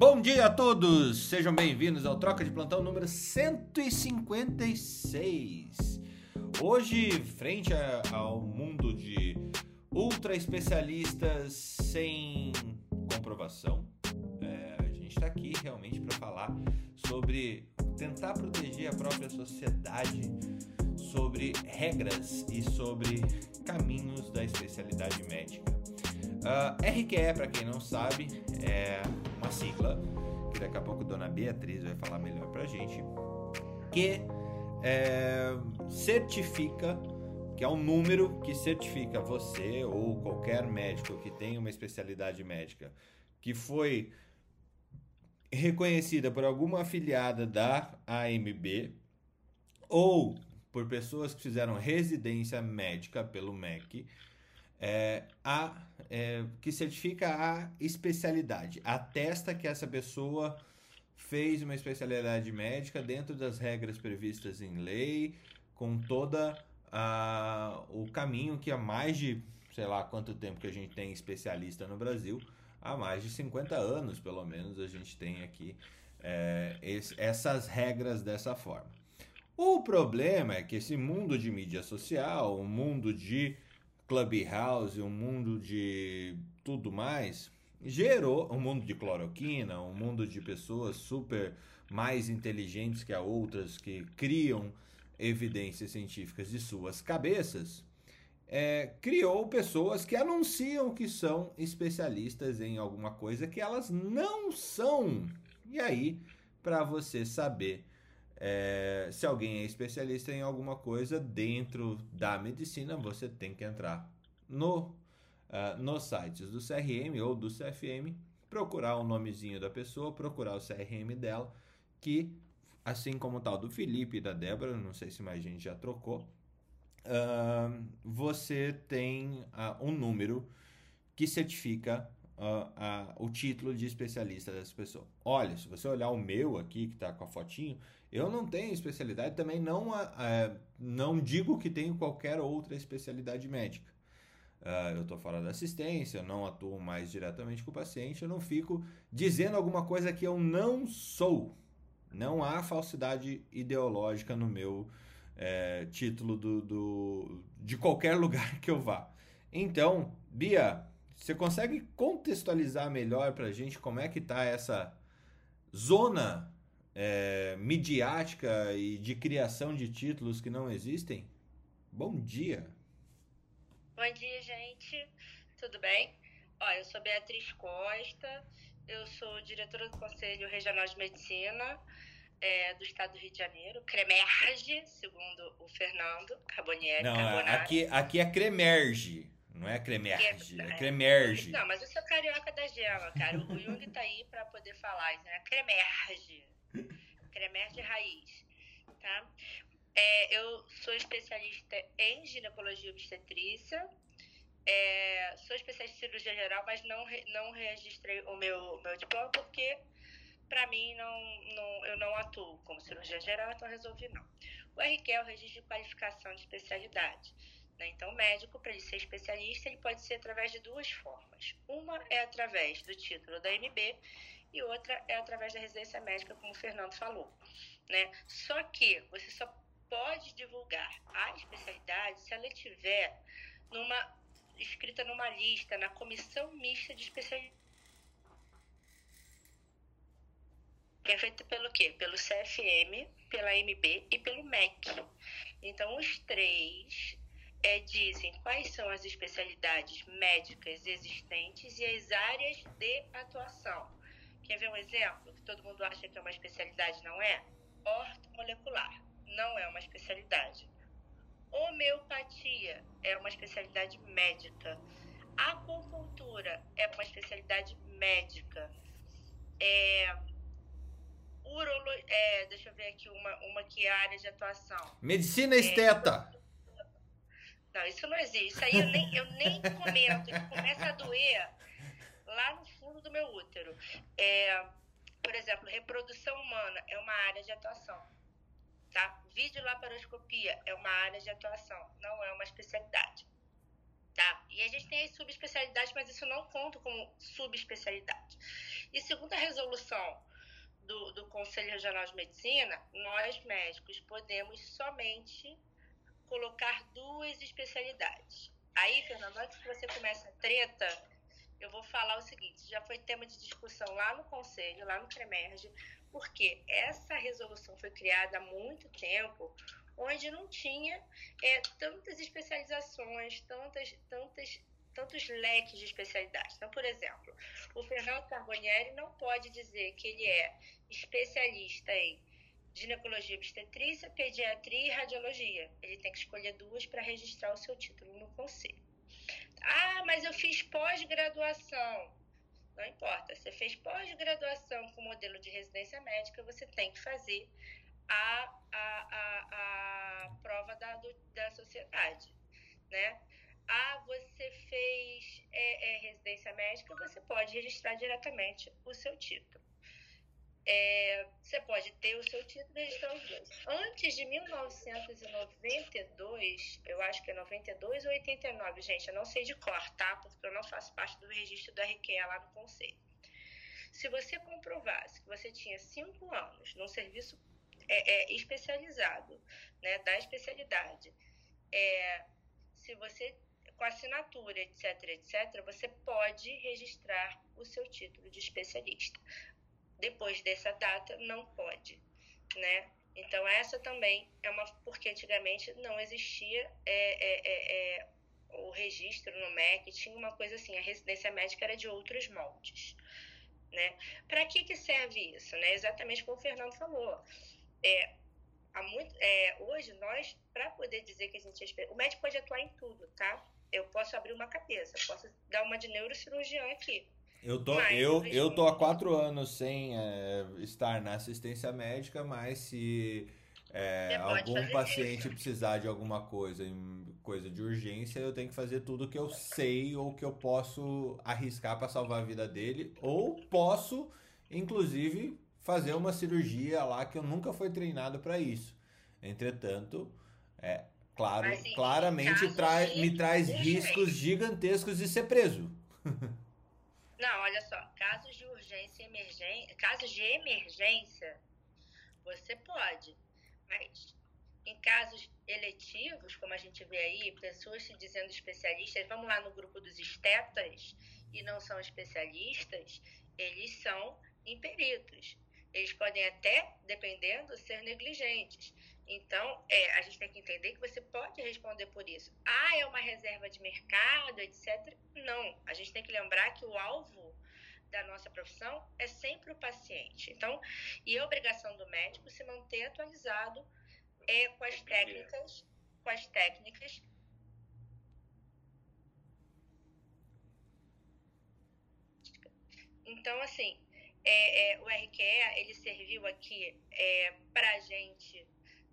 Bom dia a todos! Sejam bem-vindos ao Troca de Plantão número 156. Hoje, frente a, ao mundo de ultra especialistas sem comprovação, é, a gente está aqui realmente para falar sobre tentar proteger a própria sociedade, sobre regras e sobre caminhos da especialidade médica. Uh, RQE, para quem não sabe, é uma sigla que daqui a pouco a dona Beatriz vai falar melhor para gente, que é, certifica, que é um número que certifica você ou qualquer médico que tem uma especialidade médica que foi reconhecida por alguma afiliada da AMB ou por pessoas que fizeram residência médica pelo MEC, é, a, é, que certifica a especialidade, atesta que essa pessoa fez uma especialidade médica dentro das regras previstas em lei, com toda a, o caminho que há mais de, sei lá quanto tempo que a gente tem especialista no Brasil, há mais de 50 anos, pelo menos, a gente tem aqui é, esse, essas regras dessa forma. O problema é que esse mundo de mídia social, o mundo de Clubhouse, um mundo de tudo mais, gerou um mundo de cloroquina, um mundo de pessoas super mais inteligentes que a outras que criam evidências científicas de suas cabeças, é, criou pessoas que anunciam que são especialistas em alguma coisa que elas não são. E aí, para você saber é, se alguém é especialista em alguma coisa dentro da medicina, você tem que entrar no, uh, nos sites do CRM ou do CFM, procurar o nomezinho da pessoa, procurar o CRM dela, que assim como o tal do Felipe e da Débora, não sei se mais gente já trocou, uh, você tem uh, um número que certifica uh, o título de especialista dessa pessoa. Olha, se você olhar o meu aqui, que está com a fotinho, eu não tenho especialidade, também não, uh, não digo que tenho qualquer outra especialidade médica. Uh, eu estou fora da assistência, eu não atuo mais diretamente com o paciente, eu não fico dizendo alguma coisa que eu não sou. Não há falsidade ideológica no meu é, título do, do, de qualquer lugar que eu vá. Então, Bia, você consegue contextualizar melhor para a gente como é que está essa zona é, midiática e de criação de títulos que não existem? Bom dia! Bom dia, gente. Tudo bem? Ó, eu sou Beatriz Costa, eu sou diretora do Conselho Regional de Medicina é, do Estado do Rio de Janeiro, Cremerge, segundo o Fernando Carbonieri. Não, aqui, aqui é Cremerge. Não é cremerge, é, é cremerge. Não, mas eu sou carioca da gema, cara. O Jung tá aí pra poder falar, isso é cremerge. Cremerge raiz, tá? É, eu sou especialista em ginecologia obstetrícia. É, sou especialista em cirurgia geral, mas não, não registrei o meu, meu diploma porque, para mim, não, não, eu não atuo como cirurgia geral, então resolvi não. O RQ é o registro de qualificação de especialidade. Né? Então, o médico, para ele ser especialista, ele pode ser através de duas formas. Uma é através do título da MB e outra é através da residência médica, como o Fernando falou. Né? Só que você só pode divulgar a especialidade se ela estiver numa, escrita numa lista, na comissão mista de especialidade. Que é feita pelo quê? Pelo CFM, pela MB e pelo MEC. Então, os três é, dizem quais são as especialidades médicas existentes e as áreas de atuação. Quer ver um exemplo que todo mundo acha que é uma especialidade, não é? Ortomolecular, não é uma especialidade. Homeopatia é uma especialidade médica. Acupuntura é uma especialidade médica. É, urolo, é, deixa eu ver aqui uma, uma que é a área de atuação. Medicina esteta. É, não, isso não existe. Isso aí eu nem, eu nem comento. Começa a doer lá no fundo do meu útero. É, por exemplo, reprodução humana é uma área de atuação. Tá? Videolaparoscopia é uma área de atuação, não é uma especialidade. Tá? E a gente tem as subespecialidades, mas isso não conta como subespecialidade. E segundo a resolução do, do Conselho Regional de Medicina, nós médicos podemos somente colocar duas especialidades. Aí, Fernando, antes que você comece a treta, eu vou falar o seguinte: já foi tema de discussão lá no Conselho, lá no CREMERGE, porque essa resolução foi criada há muito tempo, onde não tinha é, tantas especializações, tantas, tantas, tantos leques de especialidades. Então, por exemplo, o Fernando Carbonieri não pode dizer que ele é especialista em ginecologia obstetrícia, pediatria e radiologia. Ele tem que escolher duas para registrar o seu título no conselho. Ah, mas eu fiz pós-graduação. Não importa, você fez pós-graduação com modelo de residência médica, você tem que fazer a, a, a, a prova da, do, da sociedade, né? Ah, você fez é, é, residência médica, você pode registrar diretamente o seu título. É, você pode ter o seu título e registrar os dois. Antes de 1992, eu acho que é 92 ou 89, gente, eu não sei de cor, tá? Porque eu não faço parte do registro do RQE lá no Conselho. Se você comprovasse que você tinha cinco anos num serviço é, é, especializado, né, da especialidade, é, se você com assinatura, etc, etc, você pode registrar o seu título de especialista. Depois dessa data, não pode, né? Então, essa também é uma. Porque antigamente não existia é, é, é, é o registro no MEC, tinha uma coisa assim: a residência médica era de outros moldes. Né? Para que, que serve isso? Né? Exatamente como o Fernando falou. É, há muito, é, hoje, nós, para poder dizer que a gente. O médico pode atuar em tudo, tá? Eu posso abrir uma cabeça, posso dar uma de neurocirurgião aqui. Eu tô, eu, eu tô há quatro anos sem é, estar na assistência médica, mas se é, algum paciente isso. precisar de alguma coisa, coisa de urgência, eu tenho que fazer tudo que eu sei ou que eu posso arriscar para salvar a vida dele, ou posso, inclusive, fazer uma cirurgia lá que eu nunca fui treinado para isso. Entretanto, é claro, assim, claramente tra me traz riscos gigantescos de ser preso. Não, olha só, casos de urgência emergência, casos de emergência, você pode, mas em casos eletivos, como a gente vê aí, pessoas se dizendo especialistas, vamos lá no grupo dos estetas e não são especialistas, eles são imperitos. Eles podem até, dependendo, ser negligentes. Então, é, a gente tem que entender que você pode responder por isso. Ah, é uma reserva de mercado, etc. Não. A gente tem que lembrar que o alvo da nossa profissão é sempre o paciente. Então, e a obrigação do médico se manter atualizado é, com as técnicas, com as técnicas Então, assim, é, é, o RQE, ele serviu aqui é, para a gente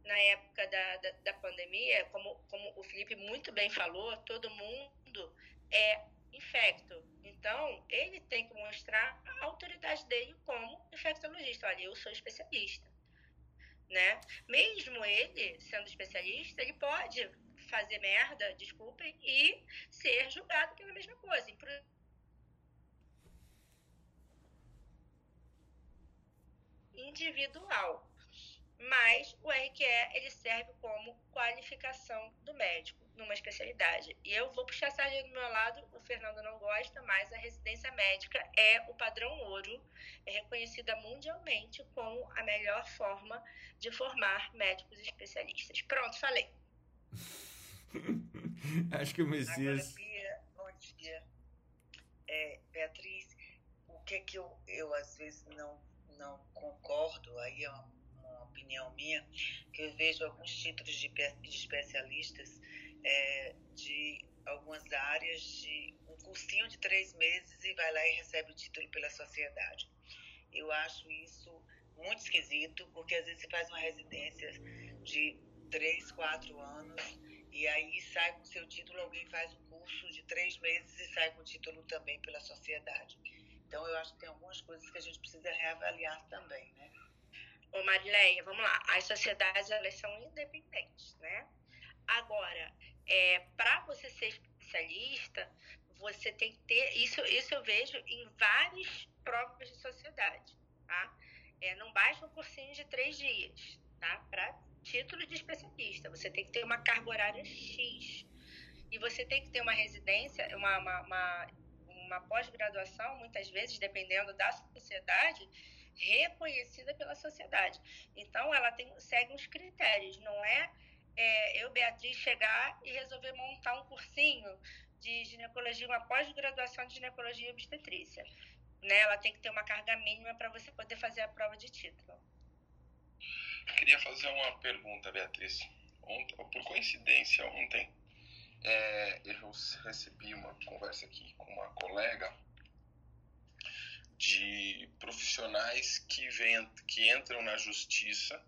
na época da, da, da, pandemia, como, como o Felipe muito bem falou, todo mundo é infecto. Então, ele tem que mostrar a autoridade dele como infectologista. Olha, eu sou especialista. Né? Mesmo ele sendo especialista, ele pode fazer merda, desculpem, e ser julgado pela mesma coisa individual. Mas o RQE ele serve como qualificação do médico numa especialidade. E eu vou puxar a sardinha do meu lado, o Fernando não gosta, mas a residência médica é o padrão ouro, é reconhecida mundialmente como a melhor forma de formar médicos especialistas. Pronto, falei. Acho que o Messias. Agora, Bia, bom dia. É, Beatriz, o que é que eu, eu às vezes não não concordo, aí é uma, opinião minha, que eu vejo alguns títulos de, de especialistas é, de algumas áreas de um cursinho de três meses e vai lá e recebe o título pela sociedade. Eu acho isso muito esquisito, porque às vezes você faz uma residência de três, quatro anos e aí sai com seu título, alguém faz um curso de três meses e sai com o título também pela sociedade. Então, eu acho que tem algumas coisas que a gente precisa reavaliar também, né? Ô, Marileia, vamos lá. As sociedades, elas são independentes, né? Agora, é, para você ser especialista, você tem que ter. Isso, isso eu vejo em várias provas de sociedade. Tá? É, não basta um cursinho de três dias tá? para título de especialista. Você tem que ter uma carga horária X. E você tem que ter uma residência, uma, uma, uma, uma pós-graduação, muitas vezes, dependendo da sociedade, reconhecida pela sociedade. Então, ela tem, segue uns critérios, não é, é eu, Beatriz, chegar e resolver montar um cursinho de ginecologia, uma pós-graduação de ginecologia e obstetrícia. Né? Ela tem que ter uma carga mínima para você poder fazer a prova de título. Queria fazer uma pergunta, Beatriz. Ontem, por coincidência, ontem é, eu recebi uma conversa aqui com uma colega de profissionais que, vem, que entram na justiça.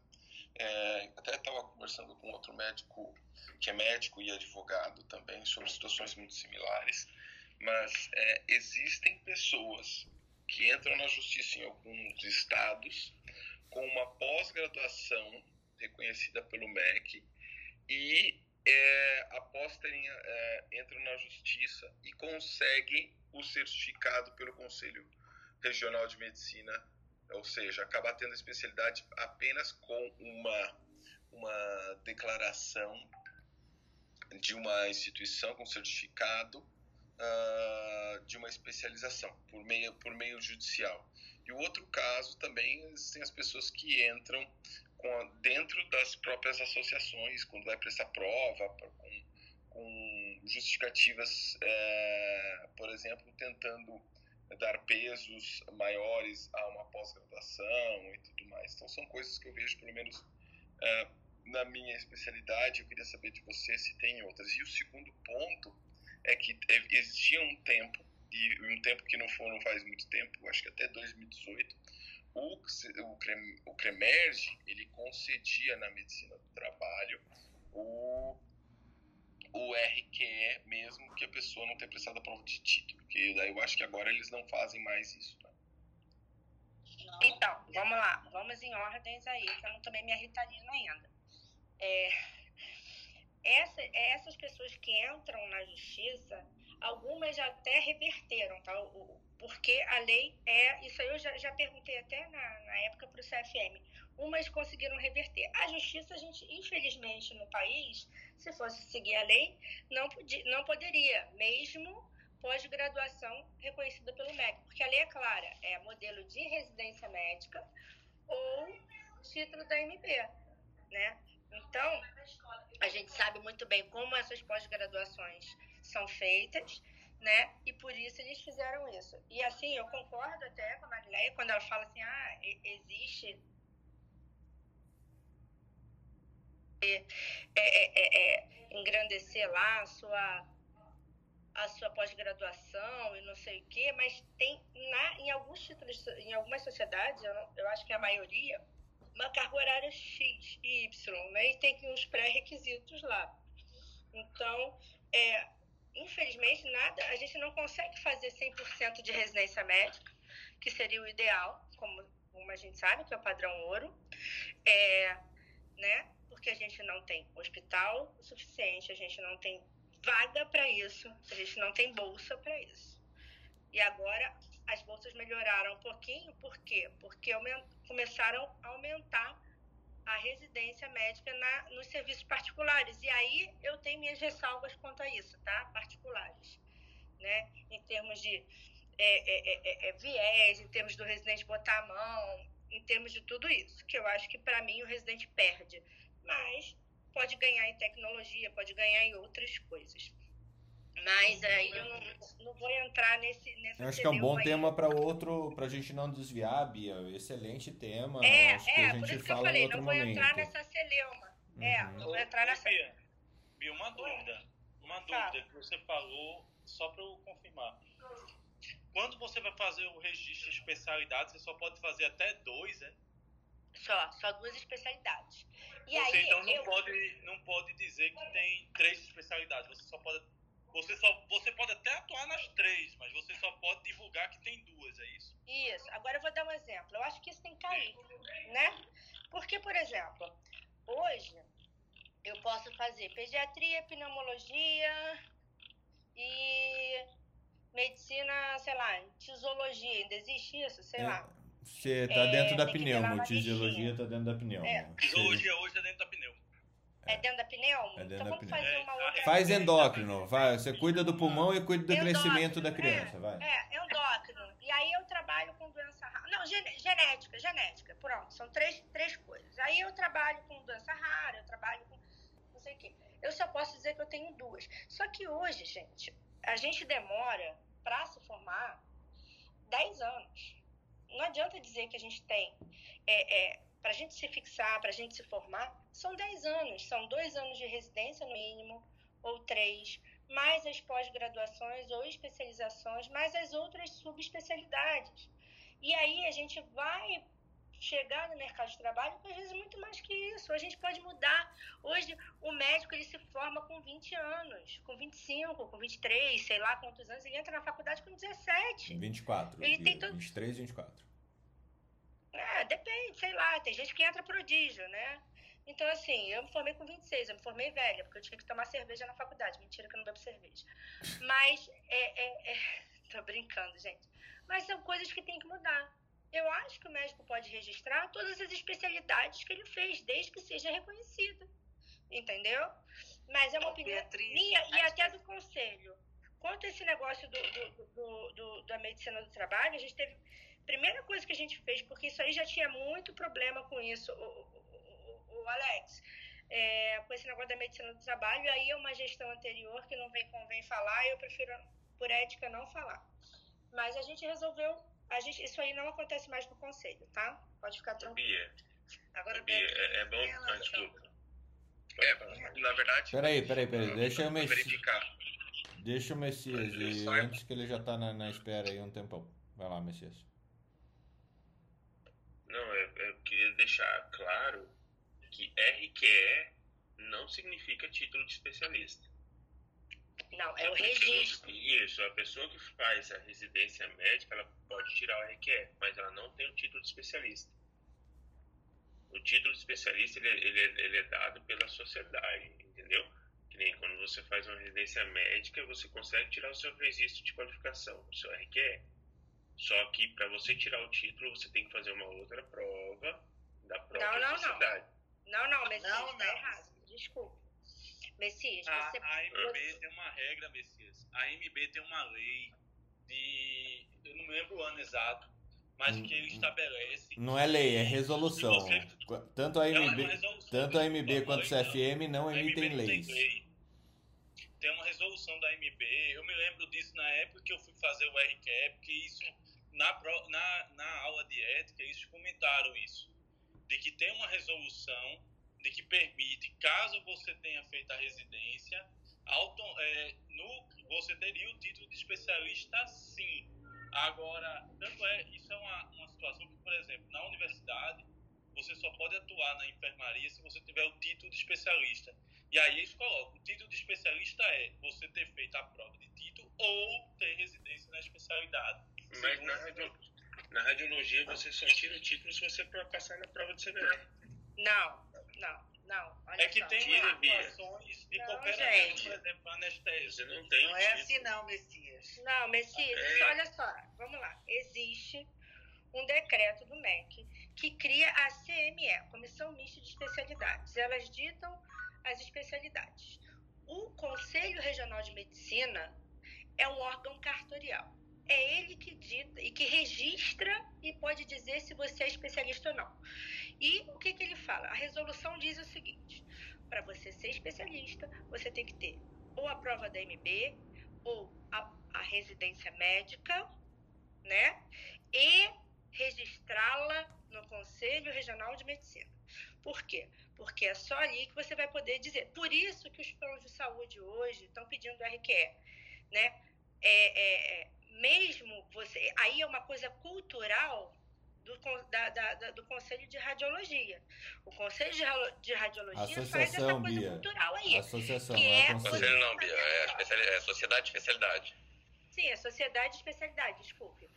É, até estava conversando com outro médico que é médico e advogado também sobre situações muito similares, mas é, existem pessoas que entram na justiça em alguns estados com uma pós-graduação reconhecida pelo MEC e é, após terem, é, entram na justiça e conseguem o certificado pelo Conselho Regional de Medicina, ou seja, acaba tendo especialidade apenas com uma, uma declaração de uma instituição com certificado uh, de uma especialização por meio, por meio judicial. E o outro caso também existem as pessoas que entram a, dentro das próprias associações, quando vai prestar prova, com, com justificativas, é, por exemplo, tentando dar pesos maiores a uma pós-graduação e tudo mais. Então, são coisas que eu vejo, pelo menos é, na minha especialidade. Eu queria saber de você se tem outras. E o segundo ponto é que existia um tempo, e um tempo que não, foi, não faz muito tempo, acho que até 2018, o, o, o CREMERGE, ele concedia na medicina do trabalho o, o RQE, mesmo que a pessoa não tenha prestado a prova de título, porque daí eu acho que agora eles não fazem mais isso, né? Então, vamos lá, vamos em ordens aí, que eu não tomei minha ritalina ainda. É, essa, essas pessoas que entram na justiça, algumas já até reverteram, tá? O, porque a lei é. Isso aí eu já, já perguntei até na, na época para o CFM. Umas conseguiram reverter. A justiça, a gente, infelizmente, no país, se fosse seguir a lei, não, podia, não poderia, mesmo pós-graduação reconhecida pelo MEC, porque a lei é clara, é modelo de residência médica ou título da MP, né? Então, a gente sabe muito bem como essas pós-graduações são feitas, né? E por isso eles fizeram isso. E assim, eu concordo até com a Marileia quando ela fala assim, ah, existe é, é, é, é, engrandecer lá a sua a sua pós-graduação e não sei o quê, mas tem na, em alguns títulos, em algumas sociedades, eu, eu acho que a maioria, uma carga horária X e Y, né? E tem uns pré-requisitos lá. Então, é, infelizmente, nada, a gente não consegue fazer 100% de residência médica, que seria o ideal, como, como a gente sabe, que é o padrão ouro, é, né? Porque a gente não tem hospital suficiente, a gente não tem vaga para isso, a gente não tem bolsa para isso. E agora as bolsas melhoraram um pouquinho, por quê? Porque começaram a aumentar a residência médica na, nos serviços particulares. E aí eu tenho minhas ressalvas quanto a isso, tá? Particulares. Né? Em termos de é, é, é, é, é viés, em termos do residente botar a mão, em termos de tudo isso, que eu acho que para mim o residente perde. Mas pode ganhar em tecnologia, pode ganhar em outras coisas. Mas aí eu não, não vou entrar nesse nessa Eu acho que é um bom aí. tema para outro, para a gente não desviar, Bia. Excelente tema. É, acho que é, a gente por isso fala que eu falei, não vou momento. entrar nessa celeuma. É, uhum. É, não vou entrar nessa. Bia, Bia uma dúvida. Uma tá. dúvida que você falou, só para eu confirmar. Quando você vai fazer o registro de especialidade, você só pode fazer até dois, é? Só, só duas especialidades. E você aí, então não, eu... pode, não pode dizer que tem três especialidades. Você só pode você, só, você pode até atuar nas três, mas você só pode divulgar que tem duas, é isso? Isso. Agora eu vou dar um exemplo. Eu acho que isso tem que cair, né? Porque, por exemplo, hoje eu posso fazer pediatria, pneumologia e medicina, sei lá, tisologia, ainda existe isso? Sei É, lá. Você tá É, dentro da ver lá pneumo, listinha. tá dentro da pneumo. É. Hoje é dentro da pneu. É dentro da pneumo? É dentro então da vamos pneumo. fazer É, uma a outra. Faz endócrino, vai. Você cuida do pulmão e cuida do Endócrino, crescimento da criança, vai. É, endócrino. E aí eu trabalho com doença rara. Não, genética, genética. Pronto, são três, três coisas. Aí eu trabalho com doença rara, eu trabalho com não sei o quê. Eu só posso dizer que eu tenho duas. Só que hoje, gente, a gente demora para se formar 10 anos. Não adianta dizer que a gente tem. É, é, para a gente se fixar, para a gente se formar, são 10 anos. São dois anos de residência no mínimo, ou três, mais as pós-graduações ou especializações, mais as outras subespecialidades. E aí a gente vai chegar no mercado de trabalho às vezes muito mais que isso. A gente pode mudar. Hoje o médico ele se forma com 20 anos, com 25, com 23, sei lá quantos anos, ele entra na faculdade com 17. 24. Ele tem todo- 23, 24. É, depende, sei lá, tem gente que entra prodígio, né? Então, assim, eu me formei com 26, eu me formei velha, porque eu tinha que tomar cerveja na faculdade. Mentira que eu não bebo cerveja. Mas, é, é, é... tô brincando, gente. Mas são coisas que tem que mudar. Eu acho que o médico pode registrar todas as especialidades que ele fez, desde que seja reconhecido. Entendeu? Mas é uma opinião Beatriz, minha e até do conselho. Quanto a esse negócio do, do, do, do- da medicina do trabalho, a gente teve. Primeira coisa que a gente fez, porque isso aí já tinha muito problema com isso, o, o- o- o Alex, é, com esse negócio da medicina do trabalho, aí é uma gestão anterior que não vem convém falar, eu prefiro, por ética, não falar. Mas a gente resolveu. A gente, isso aí não acontece mais no conselho, tá? Pode ficar tranquilo. Bia, Agora, Bia, é, é bom. Beatriz, Ah, ela- desculpa. É, na verdade. Peraí, peraí, peraí. Deixa eu mexer. verificar. Deixa o Messias sai. antes que ele já tá na, na espera aí um tempão. Vai lá, Messias. Não, eu, eu queria deixar claro que RQE não significa título de especialista. Não, é o A pessoa- registro. Isso, a pessoa que faz a residência médica, ela pode tirar o RQE, mas ela não tem o título de especialista. O título de especialista, ele, ele, é- ele é dado pela sociedade, entendeu? Que nem quando você faz uma residência médica, você consegue tirar o seu registro de qualificação, o seu RQE. Só que para você tirar o título, você tem que fazer uma outra prova da própria Não, não, não. sociedade. Não, não, Messias, Não, tá não. errado. Desculpa. Messias, A, você. a MB tem uma regra, Messias. A MB tem uma lei de. Eu não me lembro o ano exato, mas Hum, que ele hum. estabelece. Não é lei, é resolução. Você- Tanto a É uma MB, resolução tanto a quanto o não. CFM não emitem não tem leis. lei. Tem uma resolução da MB. Eu me lembro disso na época que eu fui fazer o RQE, porque isso, na, na, na aula de ética, eles comentaram isso. De que tem uma resolução de que permite, caso você tenha feito a residência, auto, é, no, você teria o título de especialista sim. Agora, tanto é, isso é uma, uma situação que, por exemplo, na universidade, você só pode atuar na enfermaria se você tiver o título de especialista. E aí eles colocam, o título de especialista é você ter feito a prova de título ou ter residência na especialidade. Mas na, radio- na radiologia, você só tira o título se você passar na prova de CBR. Não, não, não. Olha É que só. tem Tira, situações de Não, por exemplo, não tem Não é assim não, Messias. Não, Messias, É. isso, olha só, vamos lá. Existe um decreto do MEC que cria a CME, Comissão Mista de Especialidades. Elas ditam as especialidades. O Conselho Regional de Medicina é um órgão cartorial. É ele que dita e que registra e pode dizer se você é especialista ou não. E o que, que ele fala? A resolução diz o seguinte: para você ser especialista, você tem que ter ou a prova da MB, ou a, a residência médica, né? E registrá-la no Conselho Regional de Medicina. Por quê? Porque é só ali que você vai poder dizer. Por isso que os planos de saúde hoje estão pedindo RQE, né? É, é, é, mesmo você. Aí é uma coisa cultural do, da- da- da- do Conselho de Radiologia. O Conselho de, Ra- de Radiologia faz essa Associação, coisa Bia. cultural aí. Associação, Que é é conselho. Não, Bia. É, especiali- é sociedade de especialidade. Sim, é sociedade de especialidade, desculpe.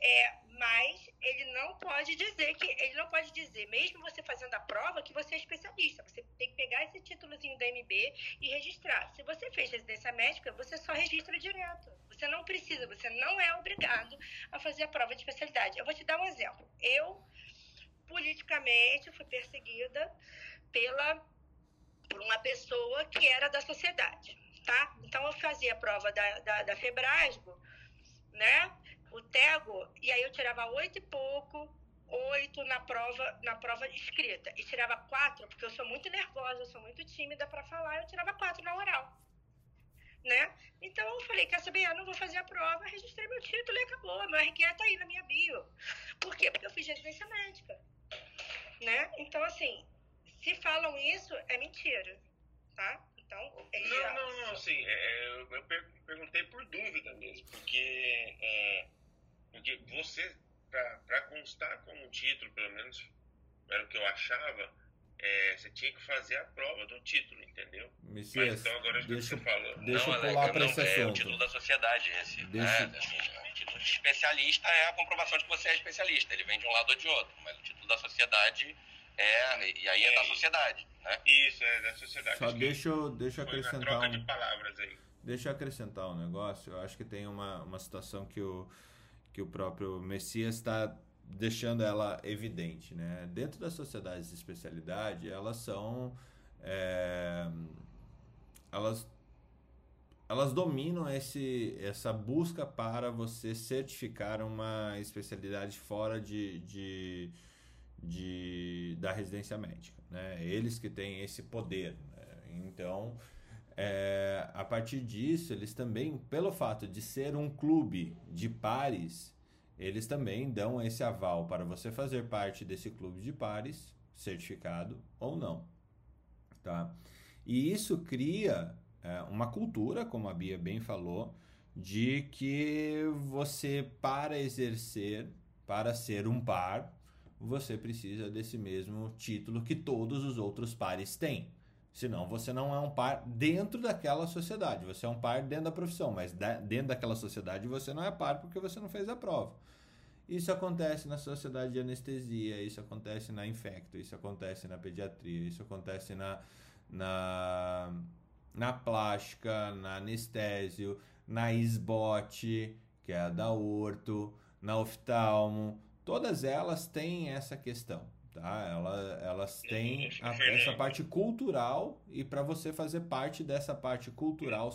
É, mas ele não pode dizer que ele não pode dizer, mesmo você fazendo a prova, que você é especialista. Você tem que pegar esse títulozinho da MB e registrar. Se você fez residência médica, você só registra direto. Você não precisa, você não é obrigado a fazer a prova de especialidade. Eu vou te dar um exemplo. Eu politicamente fui perseguida pela por uma pessoa que era da sociedade, tá? Então eu fazia a prova da, da, da Febrasgo, né? o Tego, e aí eu tirava oito e pouco, oito na prova, na prova escrita. E tirava quatro, porque eu sou muito nervosa, eu sou muito tímida para falar, eu tirava quatro na oral. Né? Então eu falei, quer saber? Eu não vou fazer a prova, registrei meu título e acabou. Meu RQ tá aí na minha bio. Por quê? Porque eu fiz residência médica. Né? Então, assim, se falam isso, é mentira. Tá? Então, é não, não, não, assim, é, eu perguntei por dúvida mesmo, porque é, porque você, para constar como título, pelo menos era o que eu achava, é, você tinha que fazer a prova do título, entendeu? Messias, Mas, então agora deixa, você falou. Deixa não, eu pular para esse é, assunto. É o título da sociedade esse. Deixa... Né? Assim, o título de especialista é a comprovação de que você é especialista. Ele vem de um lado ou de outro. Mas o título da sociedade é. E aí é, é da sociedade. Né? Isso, é da sociedade. Só deixa eu, deixa eu acrescentar. troca um... de palavras aí. Deixa eu acrescentar um negócio. Eu acho que tem uma, uma situação que o, que o próprio Messias está deixando ela evidente, né? Dentro das sociedades de especialidade, elas são é, elas elas dominam esse essa busca para você certificar uma especialidade fora de, de, de da residência médica, né? Eles que têm esse poder, né? então é, a partir disso, eles também, pelo fato de ser um clube de pares, eles também dão esse aval para você fazer parte desse clube de pares, certificado ou não. Tá? E isso cria é, uma cultura, como a Bia bem falou, de que você, para exercer, para ser um par, você precisa desse mesmo título que todos os outros pares têm. Senão você não é um par dentro daquela sociedade. Você é um par dentro da profissão, mas dentro daquela sociedade você não é par porque você não fez a prova. Isso acontece na sociedade de anestesia, isso acontece na infecto, isso acontece na pediatria, isso acontece na, na, na plástica, na anestésio, na SBOT, que é a da orto, na oftalmo. Todas elas têm essa questão tá? Ela, elas têm a, essa parte cultural e para você fazer parte dessa parte cultural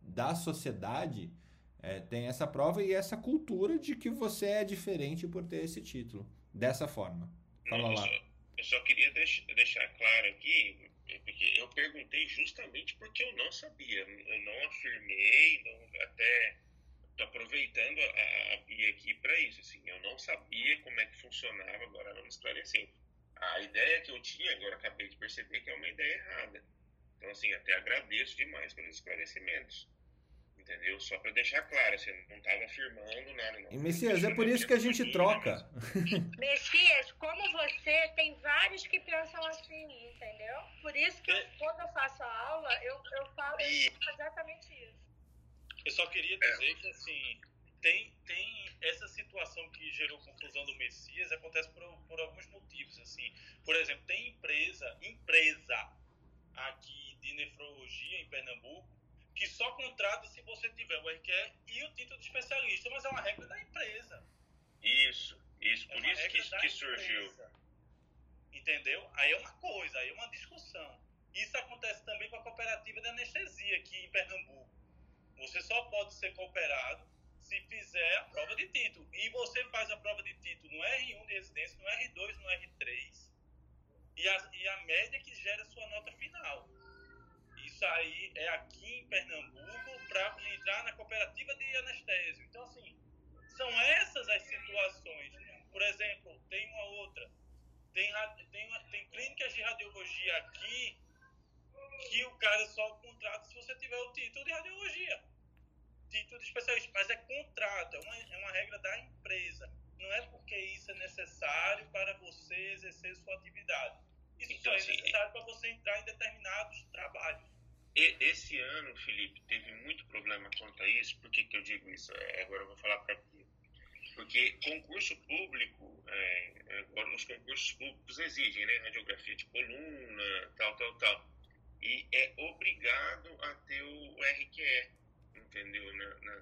da sociedade é, tem essa prova e essa cultura de que você é diferente por ter esse título dessa forma. Fala não, lá. Eu só, eu só queria deixar, deixar claro aqui porque eu perguntei justamente porque eu não sabia, eu não afirmei, não, até aproveitando a, a Bia aqui para isso. Assim, eu não sabia como é que funcionava, agora ela me esclarecendo. A ideia que eu tinha, agora acabei de perceber que é uma ideia errada. Então, assim, até agradeço demais pelos esclarecimentos. Entendeu? Só para deixar claro, assim, não estava afirmando nada. Não. E Messias, é por isso que a gente troca. Messias, como você, tem vários que pensam assim, entendeu? Por isso que eu, quando eu faço a aula, eu, eu falo exatamente isso. Eu só queria dizer que, assim, tem, tem essa situação que gerou confusão do Messias, acontece por, por alguns motivos, assim. Por exemplo, tem empresa, empresa aqui de nefrologia em Pernambuco, que só contrata se você tiver o RQE e o título de especialista, mas é uma regra da empresa. Isso, isso, por é isso que, que surgiu. Entendeu? Aí é uma coisa, aí é uma discussão. Isso acontece também com a cooperativa de anestesia aqui em Pernambuco. Você só pode ser cooperado se fizer a prova de título. E você faz a prova de título no R1 de residência, no R2, no R3. E a, e a média que gera a sua nota final. Isso aí é aqui em Pernambuco para entrar na cooperativa de anestésio. Então, assim, são essas as situações. Por exemplo, tem uma outra. Tem, tem, tem clínicas de radiologia aqui que o cara só contrata se você tiver o título de radiologia. Título de especialista. Mas é contrato, é uma, é uma regra da empresa. Não é porque isso é necessário para você exercer sua atividade. Isso então, é assim, necessário para você entrar em determinados trabalhos. Esse ano, Felipe, teve muito problema quanto a isso. Por que, que eu digo isso? É, agora eu vou falar para ti. Porque concurso público, é, agora nos concursos públicos exigem, né? Radiografia de coluna, tal, tal, tal. E é obrigado a ter o RQE, entendeu? Na, na,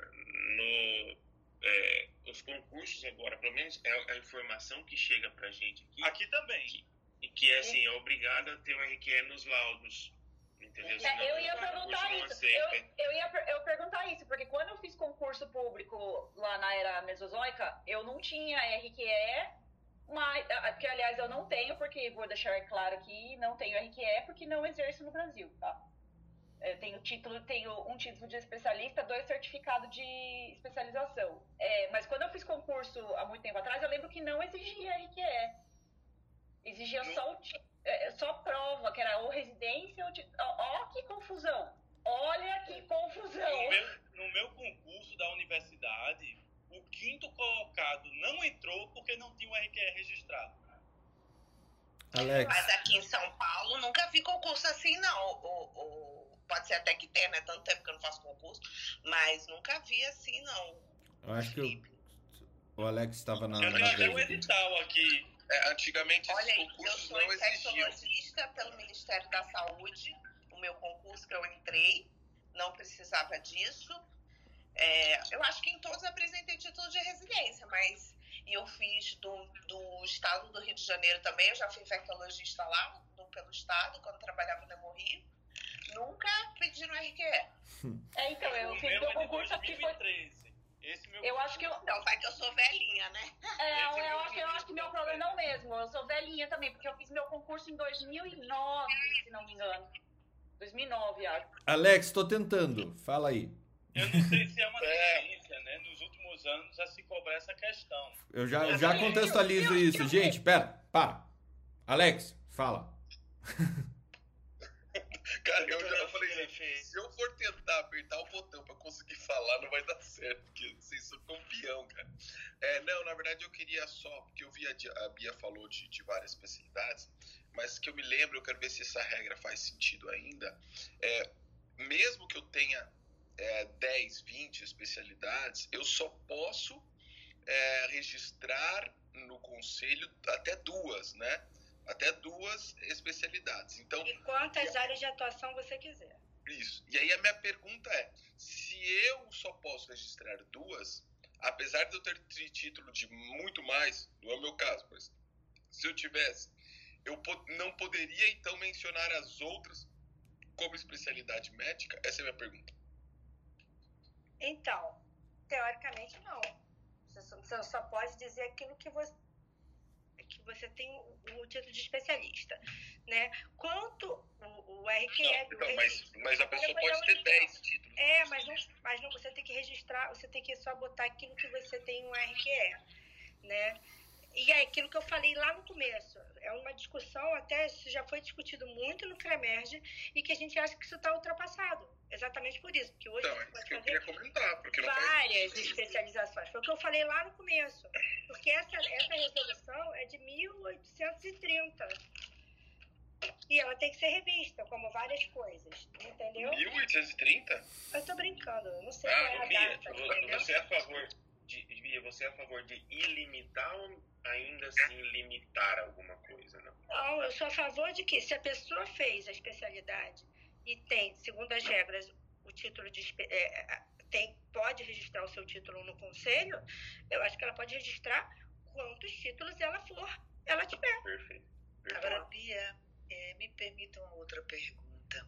no, é, os concursos agora, pelo menos é a informação que chega pra gente aqui. Aqui também. Que, e que é assim, é obrigado a ter o RQE nos laudos. Entendeu? Senão É, eu ia perguntar isso. Eu, eu ia per- eu perguntar isso, porque quando eu fiz concurso público lá na era mesozoica, eu não tinha RQE, mas, ah, que aliás eu não tenho, porque vou deixar claro aqui, não tenho RQE porque não exerço no Brasil, tá? Eu tenho título, tenho um título de especialista, dois certificados de especialização. É, mas quando eu fiz concurso há muito tempo atrás, eu lembro que não exigia RQE. Exigia só o ti- é, só prova, que era ou residência ou ti- ó, ó que confusão. Olha que confusão. No meu, no meu concurso da universidade, quinto colocado não entrou porque não tinha o RQE registrado. Alex, Mas aqui em São Paulo nunca vi concurso assim, não. O, o- pode ser até que tenha, né? Tanto tempo que eu não faço concurso, mas nunca vi assim, não. eu acho que o, o Alex estava na, Eu tenho até um aqui. edital aqui. É, antigamente Olha esses aí, eu concursos sou não exigiam. infectologista pelo Ministério da Saúde. O meu concurso que eu entrei não precisava disso. É, eu acho que em todos eu apresentei título de residência, mas e eu fiz do, do estado do Rio de Janeiro também. Eu já fui infectologista lá, no, pelo estado, quando trabalhava no Hemorrio. Nunca pediram RQE. É, então, eu o fiz é de concurso aqui foi. 2013. Esse meu Eu acho que eu. Não, vai que eu sou velhinha, né? É, eu, acho, eu acho que meu problema é o mesmo. Eu sou velhinha também, porque eu fiz meu concurso em 2009, se não me engano. 2009, acho. Alex, tô tentando. Fala aí. Eu não sei se é uma É. tendência, né? Nos últimos anos já se cobra essa questão. Eu já, eu já contextualizo isso. Gente, pera, para. Alex, fala. Cara, eu, eu falei, se eu for tentar apertar o botão pra conseguir falar, não vai dar certo, porque vocês são campeão, cara. É, não, na verdade eu queria só, porque eu vi a, a Bia falou de, de várias especialidades, mas que eu me lembro, eu quero ver se essa regra faz sentido ainda. É, mesmo que eu tenha é, 10, 20 especialidades, eu só posso é, registrar no conselho até duas, né? Até duas especialidades. Então, E quantas áreas de atuação você quiser. isso. E aí a minha pergunta é: se eu só posso registrar duas, apesar de eu ter título de muito mais, não é o meu caso, mas se eu tivesse, eu não poderia então mencionar as outras como especialidade médica? Essa é a minha pergunta. Então, teoricamente não. Você só, pode dizer aquilo que você que você tem o, título de especialista, né? Quanto o, o RQE Não, do então, mas, mas a pessoa pode ter olha, 10 títulos. É, mas não, mas não, você tem que registrar, você tem que só botar aquilo que você tem no RQE, né? E é aquilo que eu falei lá no começo. É uma discussão, até isso já foi discutido muito no CREMERGE, e que a gente acha que isso está ultrapassado. Exatamente por isso. Porque hoje Então, você é isso pode que eu fazer queria comentar, várias especializações. Foi o que eu falei lá no começo. Porque essa, essa resolução é de 1830. E ela tem que ser revista, como várias coisas. Entendeu? 1830? Eu tô brincando, eu não sei Ah, qual é a Bia, data. vo- entendeu? você é a favor de Bia, você é a favor de ilimitar ou ainda assim limitar alguma coisa, não? Não, eu sou a favor de que se a pessoa fez a especialidade e tem, segundo as regras, o título de é, é, tem, pode registrar o seu título no conselho, eu acho que ela pode registrar quantos títulos ela for, ela tiver. Perfeito. Agora, Bia, é, me permita uma outra pergunta.